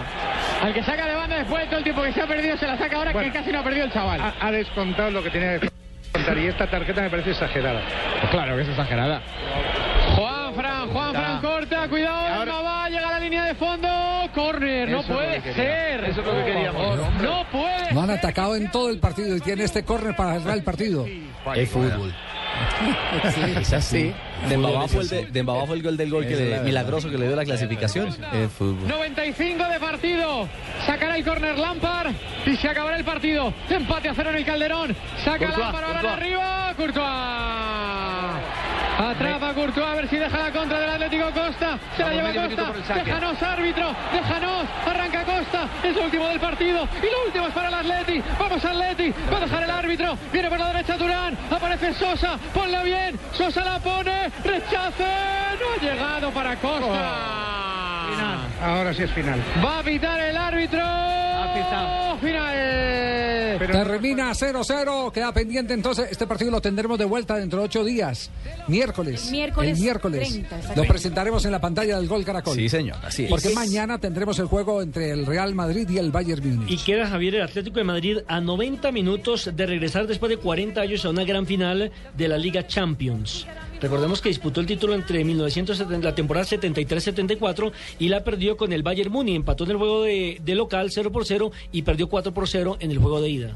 Al que saca de banda después de todo el tiempo que se ha perdido, se la saca ahora que casi no ha perdido el chaval. Ha, ha descontado lo que tenía que contar y esta tarjeta me parece exagerada. Pues claro que es exagerada. Juan Fran, Juan Fran corta, cuidado, no va, llega a la línea de fondo, córner, no puede que ser. Eso es lo que queríamos. No puede. Lo han atacado en todo el partido y tiene este córner para cerrar el partido. Es fútbol. Es así. Dembabá fue, el de- Dembabá fue el gol del gol que le- milagroso que le dio la clasificación. Es fútbol. 95 de partido. Sacará el córner Lampard y se acabará el partido. Empate a cero en el Calderón. Saca Lampard ahora arriba. Courtois. Atrapa Courtois a ver si deja la contra del Atlético Costa. Se la lleva Costa. saque. Déjanos árbitro. Déjanos. Arranca Costa. Es el último del partido. Y lo último es para el Atleti. Vamos Atleti. Va a dejar el árbitro. Viene por la derecha Turán. Aparece Sosa. Ponla bien. Sosa la pone. Rechace. No ha llegado para Costa. Ahora sí es final. Va a pitar el árbitro. Final. Termina 0-0, queda pendiente entonces. Este partido lo tendremos de vuelta dentro de ocho días. Miércoles. Miércoles El miércoles. 30, exactamente. lo presentaremos en la pantalla del Gol Caracol. Sí, señor, así es. Porque mañana tendremos el juego entre el Real Madrid y el Bayern Múnich. Y queda Javier el Atlético de Madrid a 90 minutos de regresar después de 40 años a una gran final de la Liga Champions. Recordemos que disputó el título entre 1970, la temporada 73-74 y la perdió con el Bayern Múnich. Empató en el juego de, de local 0 por 0 y perdió 4 por 0 en el juego de ida.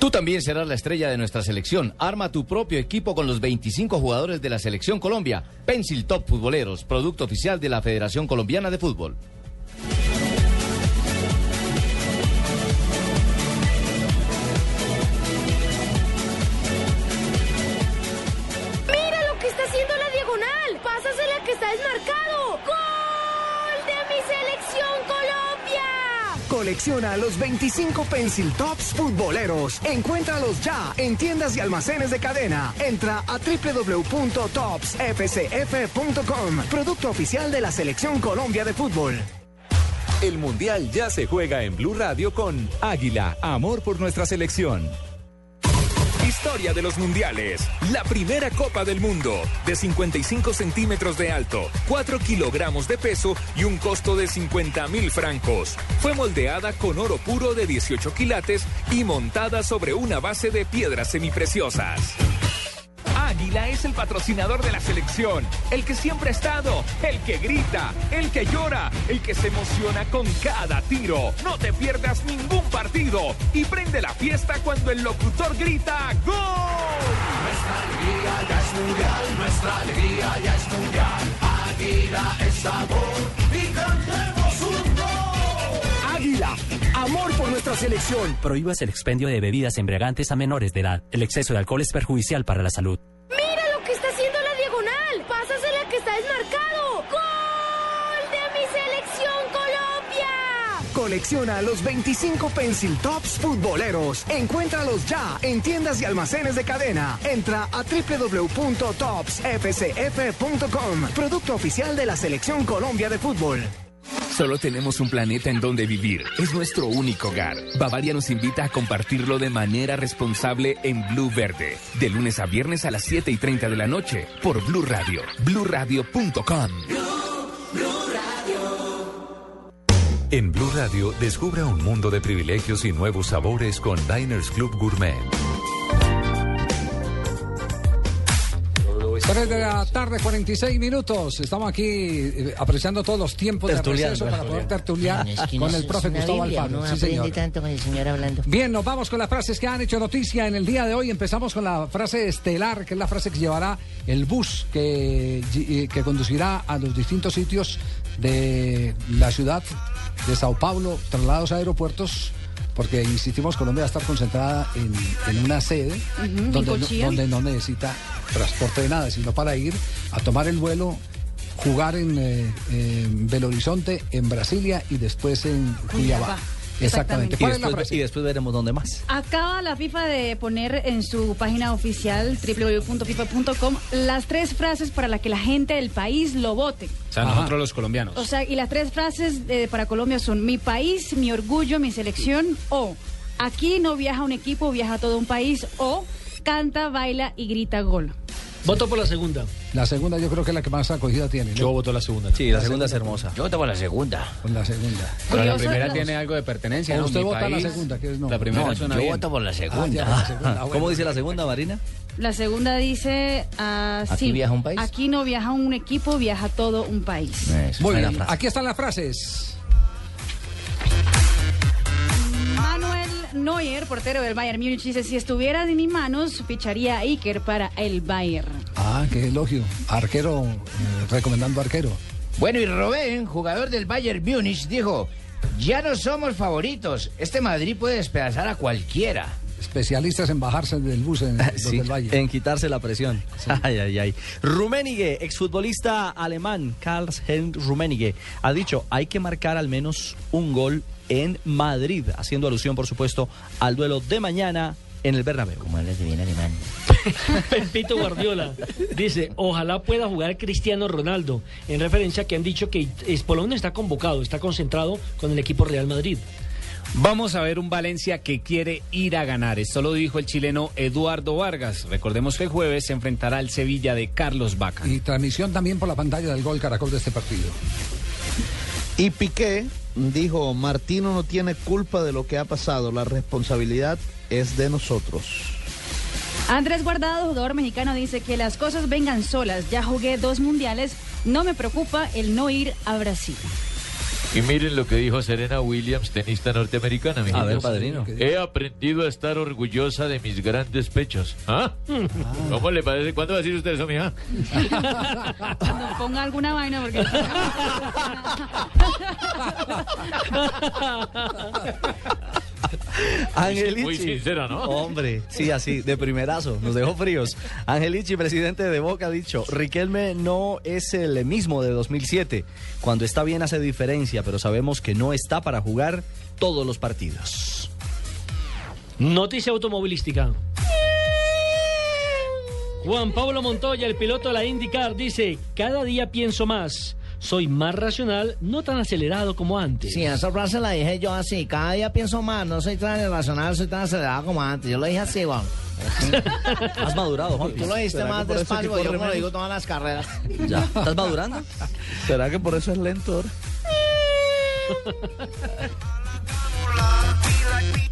Tú también serás la estrella de nuestra selección. Arma tu propio equipo con los 25 jugadores de la Selección Colombia. Pencil Top Futboleros, producto oficial de la Federación Colombiana de Fútbol. Colecciona los 25 Pencil Tops futboleros. Encuéntralos ya en tiendas y almacenes de cadena. Entra a www.topsfcf.com. Producto oficial de la Selección Colombia de Fútbol. El Mundial ya se juega en Blue Radio con Águila, amor por nuestra selección. Historia de los mundiales. La primera Copa del Mundo, de 55 centímetros de alto, 4 kilogramos de peso y un costo de 50 mil francos. Fue moldeada con oro puro de 18 quilates y montada sobre una base de piedras semipreciosas. Águila es el patrocinador de la selección, el que siempre ha estado, el que grita, el que llora, el que se emociona con cada tiro. No te pierdas ningún partido y prende la fiesta cuando el locutor grita ¡Gol! Nuestra alegría ya es mundial, nuestra ya es. Águila es sabor amor por nuestra selección. Prohíbas el expendio de bebidas embriagantes a menores de edad. El exceso de alcohol es perjudicial para la salud. Mira lo que está haciendo la diagonal. Pásasela que está desmarcado. ¡Gol de mi selección Colombia! Colecciona los 25 Pencil Tops futboleros. Encuéntralos ya en tiendas y almacenes de cadena. Entra a www.topsfcf.com. Producto oficial de la Selección Colombia de Fútbol. Solo tenemos un planeta en donde vivir. Es nuestro único hogar. Bavaria nos invita a compartirlo de manera responsable en Blue Verde. De lunes a viernes a las 7 y 30 de la noche por Blue Radio. BlueRadio.com. En Blue Radio, descubra un mundo de privilegios y nuevos sabores con Diners Club Gourmet. 3 de la tarde, 46 minutos. Estamos aquí eh, apreciando todos los tiempos Tertuliano, de receso para poder tertuliar Es que con no el profe Gustavo Biblia, Alfaro. Sí, señor. tanto con el señor hablando. Bien, nos vamos con las frases que han hecho noticia en el día de hoy. Empezamos con la frase estelar, que es la frase que llevará el bus que, eh, que conducirá a los distintos sitios de la ciudad de Sao Paulo, traslados a aeropuertos. Porque insistimos, Colombia va a estar concentrada en, en una sede donde, no, donde no necesita transporte de nada, sino para ir a tomar el vuelo, jugar en, eh, en Belo Horizonte, en Brasilia y después en Cuiabá. Exactamente. Exactamente. ¿Cuál Y es la después, frase? y después veremos dónde más. Acaba la FIFA de poner en su página oficial www.fifa.com las tres frases para la que la gente del país lo vote. O sea, nosotros los colombianos. O sea, y las tres frases para Colombia son mi país, mi orgullo, mi selección o aquí no viaja un equipo, viaja todo un país o canta, baila y grita gol. Voto por la segunda. La segunda yo creo que es la que más acogida tiene. Yo voto la segunda. Sí, la segunda es hermosa. Yo voto por la segunda. Por la segunda. Pero la primera los- tiene algo de pertenencia. O ¿no? usted Mi vota la país, segunda, que es no. La primera No, suena yo bien. voto por la Ah, segunda. ya, la segunda. ¿Cómo bueno. dice la segunda, Marina? La segunda dice así. ¿Aquí viaja un país? Aquí no viaja un equipo, viaja todo un país. Eso, Muy bien, aquí están las frases. Manuel Neuer, portero del Bayern Múnich, dice, si estuviera de mis manos, ficharía a Iker para el Bayern. Ah, qué elogio. Arquero, eh, recomendando arquero. Bueno, y Robén, jugador del Bayern Múnich, dijo, ya no somos favoritos. Este Madrid puede despedazar a cualquiera. Especialistas en bajarse del bus en Sí, del Valle. en quitarse la presión. Ay, ay, ay. Rummenigge, exfutbolista alemán, Karl-Heinz Rummenigge, ha dicho, hay que marcar al menos un gol en Madrid, haciendo alusión, por supuesto, al duelo de mañana en el Bernabéu. Como hablas de bien alemán. Pepito Guardiola dice, ojalá pueda jugar Cristiano Ronaldo, en referencia a que han dicho que Espolón está convocado, está concentrado con el equipo Real Madrid. Vamos a ver un Valencia que quiere ir a ganar. Esto lo dijo el chileno Eduardo Vargas. Recordemos que el jueves se enfrentará al Sevilla de Carlos Vaca. Y transmisión también por la pantalla del gol Caracol de este partido. Y Piqué dijo, Martino no tiene culpa de lo que ha pasado, la responsabilidad es de nosotros. Andrés Guardado, jugador mexicano, dice que las cosas vengan solas. Ya jugué dos mundiales, no me preocupa el no ir a Brasil. Y miren lo que dijo Serena Williams, tenista norteamericana. A ver, padrino. He aprendido a estar orgullosa de mis grandes pechos. ¿Ah? ¿Cómo le parece? ¿Cuándo va a decir usted eso, mija? Cuando ponga alguna vaina, porque... Angelici. Muy sincera, ¿no? Hombre, sí, así, de primerazo, nos dejó fríos. Angelici, presidente de Boca, ha dicho, Riquelme no es el mismo de 2007. Cuando está bien hace diferencia, pero sabemos que no está para jugar todos los partidos. Noticia automovilística. Juan Pablo Montoya, el piloto de la IndyCar, dice, cada día pienso más. Soy más racional, no tan acelerado como antes. Sí, esa frase la dije yo así. Cada día pienso más, no soy tan irracional, soy tan acelerado como antes. Yo lo dije así, Juan. Has madurado, Juan. Tú lo dijiste ¿Será más despacio, yo como lo digo todas las carreras. ¿Ya? ¿Estás madurando? ¿Será que por eso es lento? ahora?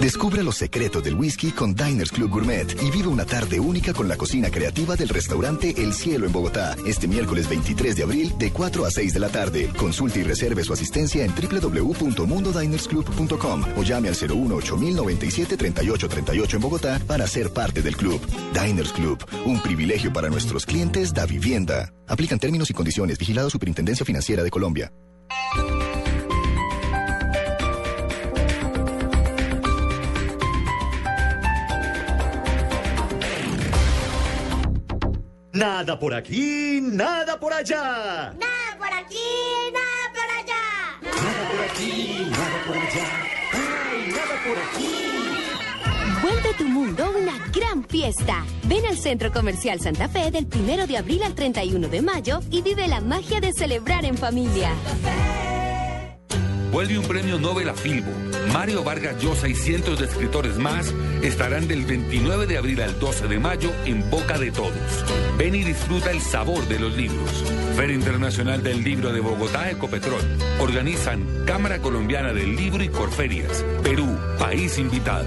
Descubra los secretos del whisky con Diners Club Gourmet y vive una tarde única con la cocina creativa del restaurante El Cielo en Bogotá. Este miércoles 23 de abril de 4 a 6 de la tarde. Consulte y reserve su asistencia en www.mundodinersclub.com o llame al 018 097 3838 en Bogotá para ser parte del club. Diners Club, un privilegio para nuestros clientes da vivienda. Aplican términos y condiciones. Vigilado Superintendencia Financiera de Colombia. Nada por aquí, nada por allá. Nada por aquí, nada por allá. Nada por aquí, nada por allá. Ay, nada por aquí. Vuelve tu mundo una gran fiesta. Ven al Centro Comercial Santa Fe del 1 de abril al 31 de mayo y vive la magia de celebrar en familia. Vuelve un premio Nobel a Filbo. Mario Vargas Llosa y cientos de escritores más estarán del 29 de abril al 12 de mayo en boca de todos. Ven y disfruta el sabor de los libros. Feria Internacional del Libro de Bogotá, Ecopetrol. Organizan Cámara Colombiana del Libro y Corferias. Perú, país invitado.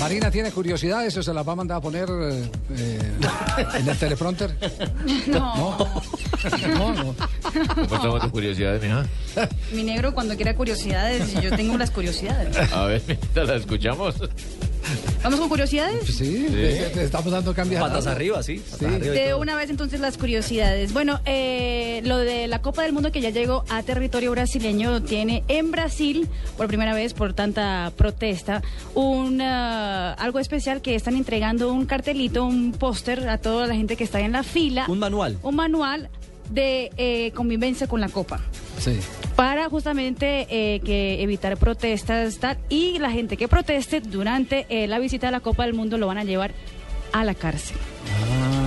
Marina tiene curiosidades o se las va a mandar a poner eh, eh, en el teleprompter. No. No, no. ¿Cómo estamos de curiosidades, mija? Mi negro, cuando quiera curiosidades, yo tengo las curiosidades. A ver, mijita, la escuchamos. ¿Vamos con curiosidades? Sí, le- le estamos dando cambios. Patas arriba, sí. patas arriba y De todo. una vez entonces las curiosidades. Bueno, eh, lo de la Copa del Mundo que ya llegó a territorio brasileño tiene en Brasil, por primera vez por tanta protesta, un ah, algo especial que están entregando un cartelito, un póster a toda la gente que está en la fila. Un manual. Un manual de eh, convivencia con la Copa Sí. para justamente eh, que evitar protestas tal, y la gente que proteste durante eh, la visita a la Copa del Mundo lo van a llevar a la cárcel.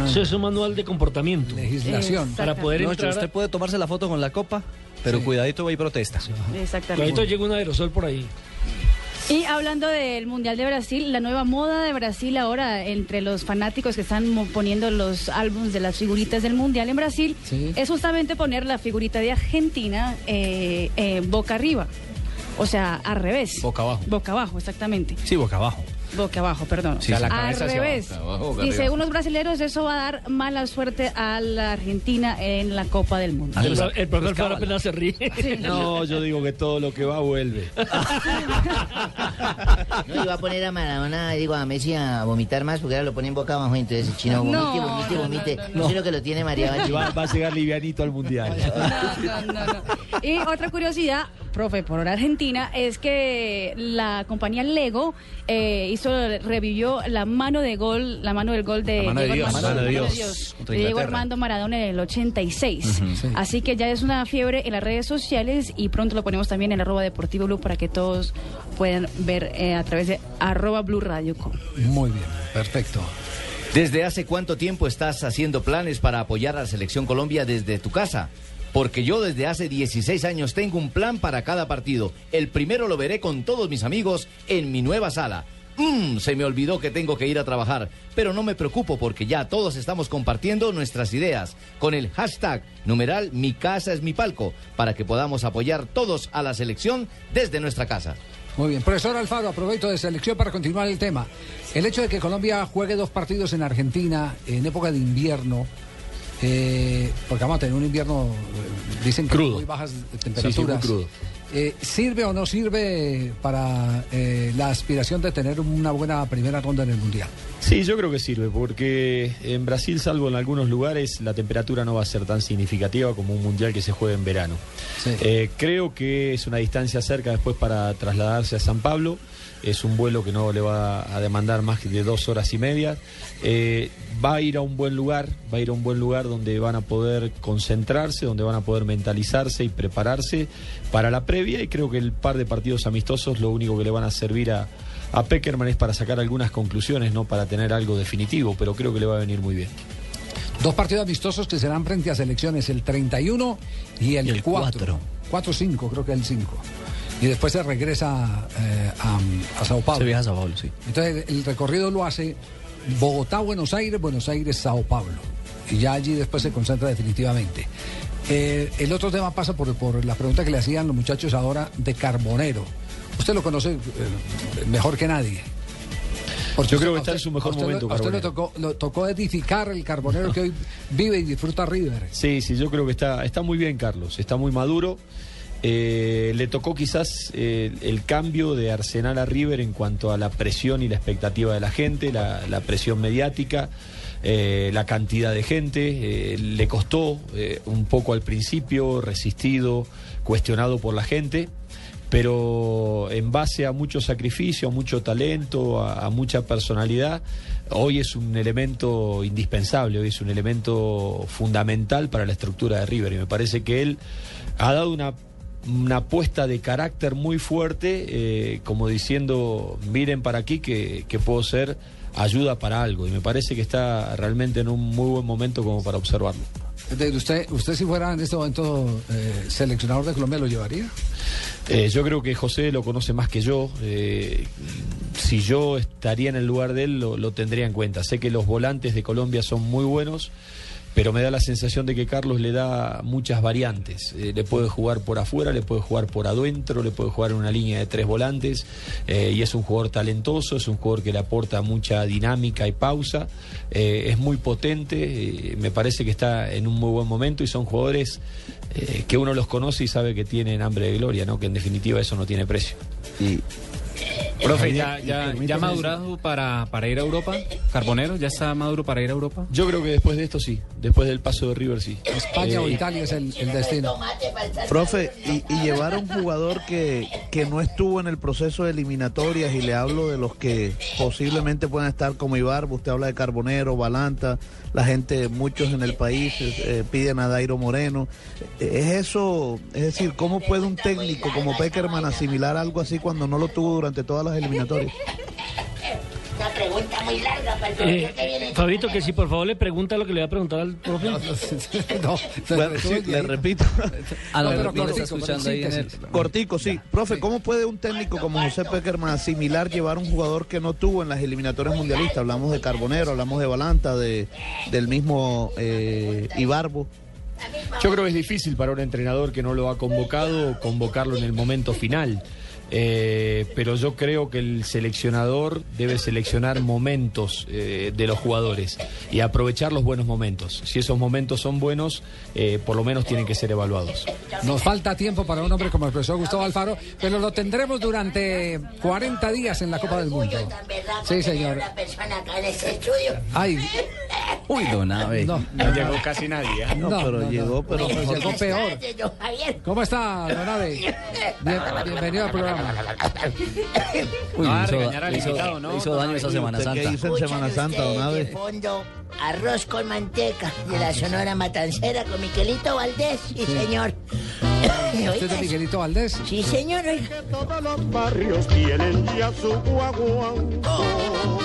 Eso es un manual de comportamiento. Legislación. Para poder Noche, entrar. usted puede tomarse la foto con la copa, pero Sí. cuidadito va y protesta. Exactamente. Clarito llega un aerosol por ahí. Y hablando del Mundial de Brasil, la nueva moda de Brasil ahora entre los fanáticos que están poniendo los álbumes de las figuritas del Mundial en Brasil Sí. es justamente poner la figurita de Argentina eh, eh, boca arriba. O sea, al revés. Boca abajo. Boca abajo, exactamente. Sí, boca abajo. Boca abajo, perdón. Sí, sí. La Al cabeza revés. abajo, según los brasileños, eso va a dar mala suerte a la Argentina en la Copa del Mundo. El, el profesor Alfaro apenas se ríe. No, yo digo que todo lo que va vuelve. No, iba a poner a Maradona, digo, a Messi a vomitar más porque ahora lo ponen boca abajo, entonces el chino vomite, No, vomite, vomite. no, no, lo que lo tiene mareado. Y va, va a llegar livianito al mundial. No, no, no. Y otra curiosidad, profe, por Argentina, es que la compañía Lego eh, hizo, revivió la mano de gol, la mano del gol de, La mano de Diego Dios, Armando, mano de Dios, de Diego. Armando Maradona en el 86. Ujú. Sí. Así que ya es una fiebre en las redes sociales y pronto lo ponemos también en arroba deportivo blue para que todos puedan ver eh, a través de arroba blue radio com. Muy bien, perfecto. ¿Desde hace cuánto tiempo estás haciendo planes para apoyar a la Selección Colombia desde tu casa? Porque yo desde hace 16 años tengo un plan para cada partido. El primero lo veré con todos mis amigos en mi nueva sala. Mmm, se me olvidó que tengo que ir a trabajar, pero no me preocupo porque ya todos estamos compartiendo nuestras ideas con el hashtag numeral mi casa es mi palco para que podamos apoyar todos a la selección desde nuestra casa. Muy bien. Profesor Alfaro, aprovecho de selección para continuar el tema. El hecho de que Colombia juegue dos partidos en Argentina en época de invierno, eh, porque vamos a tener un invierno, dicen que Crudo. muy bajas Sí, sí, muy temperaturas. crudo. Eh, ¿Sirve o no sirve para eh, la aspiración de tener una buena primera ronda en el Mundial? Sí, yo creo que sirve, porque en Brasil, salvo en algunos lugares, la temperatura no va a ser tan significativa como un mundial que se juega en verano. Eh, creo que es una distancia cerca después para trasladarse a San Pablo. Es un vuelo que no le va a demandar más de dos horas y media. Eh, va a ir a un buen lugar, va a ir a un buen lugar donde van a poder concentrarse, donde van a poder mentalizarse y prepararse para la previa. Y creo que el par de partidos amistosos lo único que le van a servir a, a Peckerman es para sacar algunas conclusiones, no para tener algo definitivo, pero creo que le va a venir muy bien. Dos partidos amistosos que serán frente a selecciones, el 31 y el, 4. 4-5, creo que el 5. Y después se regresa eh, a, a Sao Paulo. Se viaja a Sao Paulo, sí. Entonces el recorrido lo hace Bogotá, Buenos Aires, Buenos Aires, Sao Paulo. Y ya allí después se concentra definitivamente. Eh, el otro tema pasa por, por la pregunta que le hacían los muchachos ahora de Carbonero. Usted lo conoce eh, mejor que nadie. Yo creo que está en su mejor usted, momento, A usted le Carbonero. tocó, lo tocó edificar el Carbonero que hoy vive y disfruta River. Sí, sí, yo creo que está, está muy bien, Carlos. Está muy maduro. Eh, le tocó quizás eh, el cambio de Arsenal a River en cuanto a la presión y la expectativa de la gente, la, presión mediática, eh, la cantidad de gente. le costó un poco al principio, resistido, cuestionado por la gente. Pero en base a mucho sacrificio, a mucho talento, a mucha personalidad, hoy es un elemento indispensable, hoy es un elemento fundamental para la estructura de River. Y me parece que él ha dado una, una apuesta de carácter muy fuerte, eh, como diciendo, miren para aquí que, que puedo ser ayuda para algo y me parece que está realmente en un muy buen momento como para observarlo. ¿Usted, usted si fuera en este momento eh, seleccionador de Colombia, lo llevaría? Eh, yo creo que José lo conoce más que yo. si yo estaría en el lugar de él, lo, lo tendría en cuenta. Sé que los volantes de Colombia son muy buenos, pero me da la sensación de que Carlos le da muchas variantes. Eh, le puede jugar por afuera, le puede jugar por adentro, le puede jugar en una línea de tres volantes. eh, y es un jugador talentoso, es un jugador que le aporta mucha dinámica y pausa. eh, es muy potente, me parece que está en un muy buen momento y son jugadores que uno los conoce y sabe que tienen hambre de gloria, ¿no? que en definitiva eso no tiene precio. Profe, ¿ya, ya, ya madurado para, para ir a Europa? ¿Carbonero ya está maduro para ir a Europa? Yo creo que después de esto sí, después del paso de River sí. España o Eh, Italia es el, el destino. Profe, y, y llevar a un jugador que, que no estuvo en el proceso de eliminatorias, y le hablo de los que posiblemente puedan estar como Ibarbo, usted habla de Carbonero, Balanta, la gente, muchos en el país eh, piden a Dairo Moreno. Eh, ¿Es eso, es decir, cómo puede un técnico como Peckerman asimilar algo así cuando no lo tuvo durante todas las eliminatorias? Una pregunta muy larga para el Eh, que viene. Fabito, que si por favor le pregunta lo que le voy a preguntar al profe. No, Bueno, sí, le repito. Ah, no, No, pero pero está cortico, escuchando ahí en el-. Cortico, sí. Profe, ¿cómo puede un técnico como José Peckerman asimilar llevar un jugador que no tuvo en las eliminatorias mundialistas? Hablamos de Carbonero, hablamos de Balanta, de, del mismo eh, Ibarbo. Yo creo que es difícil para un entrenador que no lo ha convocado convocarlo en el momento final. Eh, pero yo creo que el seleccionador debe seleccionar momentos eh, de los jugadores y aprovechar los buenos momentos. Si esos momentos son buenos, eh, por lo menos tienen que ser evaluados. Nos falta tiempo para un hombre como el profesor Gustavo Alfaro, pero lo tendremos durante 40 días en la Copa del Mundo. Sí, señor. Ay, Uy, don Abe. no. No llegó casi nadie. ¿eh? No, pero no, llegó, pero llegó peor. ¿Cómo está, don Abe? Bien- bienvenido al programa. Uy, No, hizo, al hizo- invitado, ¿no? hizo daño esa Semana ¿Usted qué Santa. hizo en Semana Santa, don? De fondo, arroz con manteca de la Sonora Matancera con Miquelito Valdés. Sí, señor. ¿Usted es Miguelito Valdés? Sí, señor. oiga. Todos los barrios tienen ya su guaguanco.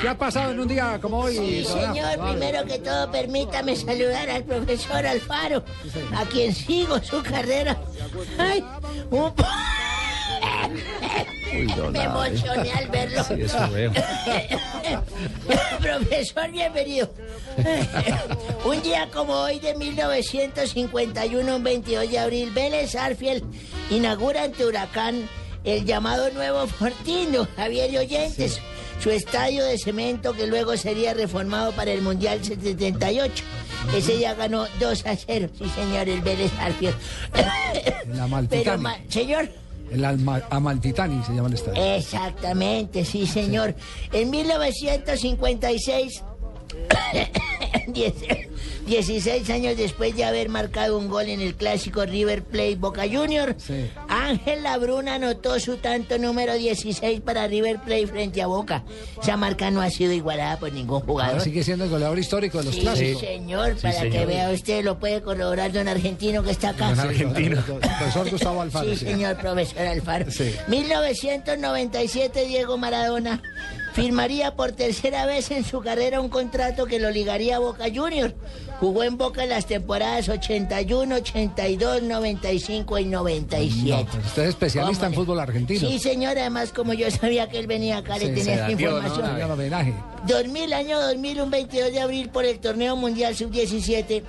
¿Qué ha pasado en un día como hoy? Sí, señor. Primero que todo, permítame saludar al profesor Alfaro, a quien sigo su carrera. Ay, un po- Me emocioné al verlo. Sí, eso veo. Profesor, bienvenido. Un día como hoy de 1951, un 22 de abril, Vélez Arfiel inaugura ante Huracán el llamado Nuevo Fortino, Javier y Oyentes, su estadio de cemento que luego sería reformado para el Mundial 78. Ese día ganó 2 a 0, sí señor, el Vélez Arfiel. La Pero, Maltitani. ma- señor, El Alma- Amaltitani se llama el estadio. Exactamente, sí, señor. En 1956, diez- 16 años después de haber marcado un gol en el clásico River Plate Boca Junior, Sí. Ángel Labruna anotó su tanto número 16 para River Plate frente a Boca. Esa marca no ha sido igualada por ningún jugador. Ahora sigue siendo el goleador histórico de los Sí, clásicos. señor, para que vea usted, lo puede corroborar don Argentino que está acá. Don Argentino. El profesor Gustavo Alfaro. Sí, sí. señor profesor Alfaro. Sí. 1997, Diego Maradona firmaría por tercera vez en su carrera un contrato que lo ligaría a Boca Juniors. Jugó en Boca en las temporadas 81, 82, 95 y 97. No, pues usted es especialista en ¿Cómo fútbol argentino. Sí, señor, además como yo sabía que él venía acá, le Sí, tenía tío, información. ¿no? Homenaje. 2000, año 2000, un 22 de abril por el torneo mundial sub-17.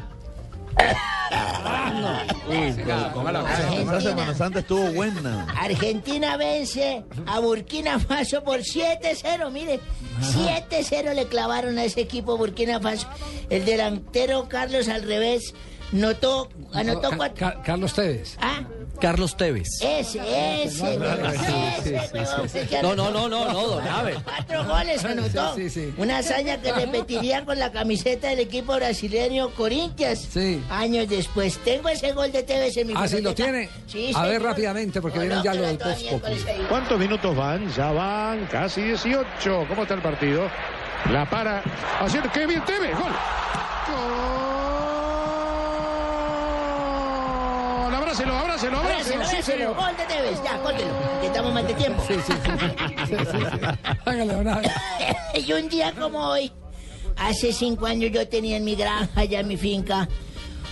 Semana Santa estuvo buena. Argentina vence a Burkina Faso por 7-0, mire. 7-0 le clavaron a ese equipo Burkina Faso. El delantero Carlos al revés notó, anotó cuatro. Ca- Carlos Tevez. Ah, Carlos Tevez. ese, ese. ese, huevón, se llama- No, no, no, no, no, don. Cuatro goles anotó. Sí, sí, sí. Una hazaña que repetiría con la camiseta del equipo brasileño Corinthians. Sí. Años después. Tengo ese gol de Tevez en mi Ah, sí, lo tiene. Sí, A ver rápidamente, porque vienen ya lo del Vox Populi. ¿Cuántos minutos van? Ya van casi 18. ¿Cómo está el partido? La para. Hacer qué bien Tevez. Gol. Gol. Abrácelo, abrácelo. Abrácelo, abrácelo. Gol de Tevez. Ya, córtelo. Que estamos mal de tiempo. Sí, sí, sí. Javi. y un día como hoy, hace cinco años yo tenía en mi granja, ya en mi finca.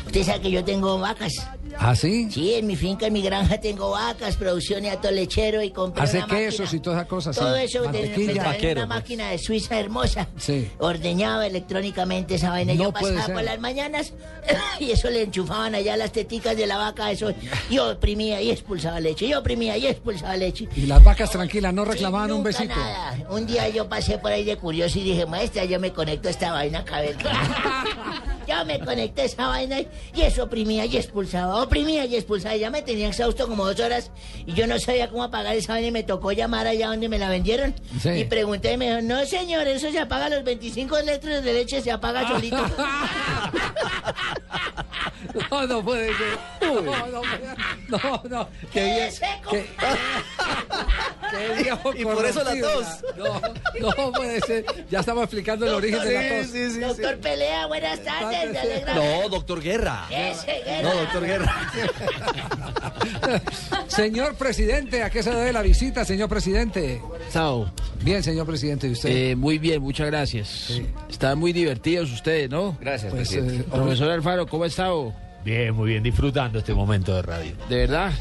Usted sabe que yo tengo vacas. ¿Ah, sí? Sí, en mi finca, en mi granja tengo vacas, producción y ato lechero y compré Hace una máquina. quesos y todas esas cosas. sí. Todo eso de, me Mantequilla. traen una máquina de Suiza hermosa. Sí. Ordeñaba electrónicamente esa vaina. No yo puede pasaba ser. por las mañanas y eso le enchufaban allá las teticas de la vaca. Eso. Yo oprimía y expulsaba leche. Yo oprimía y expulsaba leche. Y las vacas tranquilas no reclamaban un Nunca besito. nada. Un día yo pasé por ahí de curioso y dije, maestra, yo me conecto a esta vaina, caber. yo me conecté a esa vaina y y eso oprimía y expulsaba, oprimía y expulsaba. Ya me tenía exhausto como dos horas y yo no sabía cómo apagar esa vaina y me tocó llamar allá donde me la vendieron. Sí. Y pregunté y me dijo, no señor, eso se apaga a los 25 litros de leche, se apaga solito. No, no puede ser. No, no, no, no. Qué bien. Qué, qué viejo Y por eso la tos. No, no puede ser. Ya estamos explicando el origen de la tos. Doctor Pelea, buenas tardes. No, doctor Guerra. Ese, Guerra. No, doctor Guerra. Señor presidente, ¿a qué se debe la visita, señor presidente? Sao. Bien, señor presidente, ¿y usted? Eh, muy bien, muchas gracias. Están muy divertidos ustedes, ¿no? Gracias, Pues, presidente. eh, Profesor Alfaro, ¿cómo ha estado? Bien, muy bien, disfrutando este momento de radio. ¿De verdad?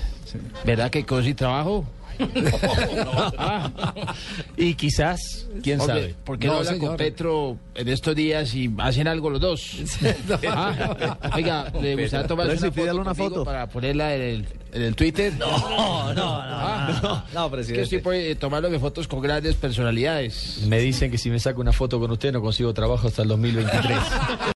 ¿Verdad que cosa y trabajo? Y quizás, quién Hombre, sabe. ¿Por qué No, no, habla señor. con Petro en estos días y hacen algo los dos? Ah, Oiga, ¿le gustaría tomarse si una pídale foto, una foto. para ponerla en el, en el Twitter? No, no, no. Ah, No, no, Es que presidente. estoy tomándome fotos con grandes personalidades. Me dicen que si me saco una foto con usted no consigo trabajo hasta el 2023.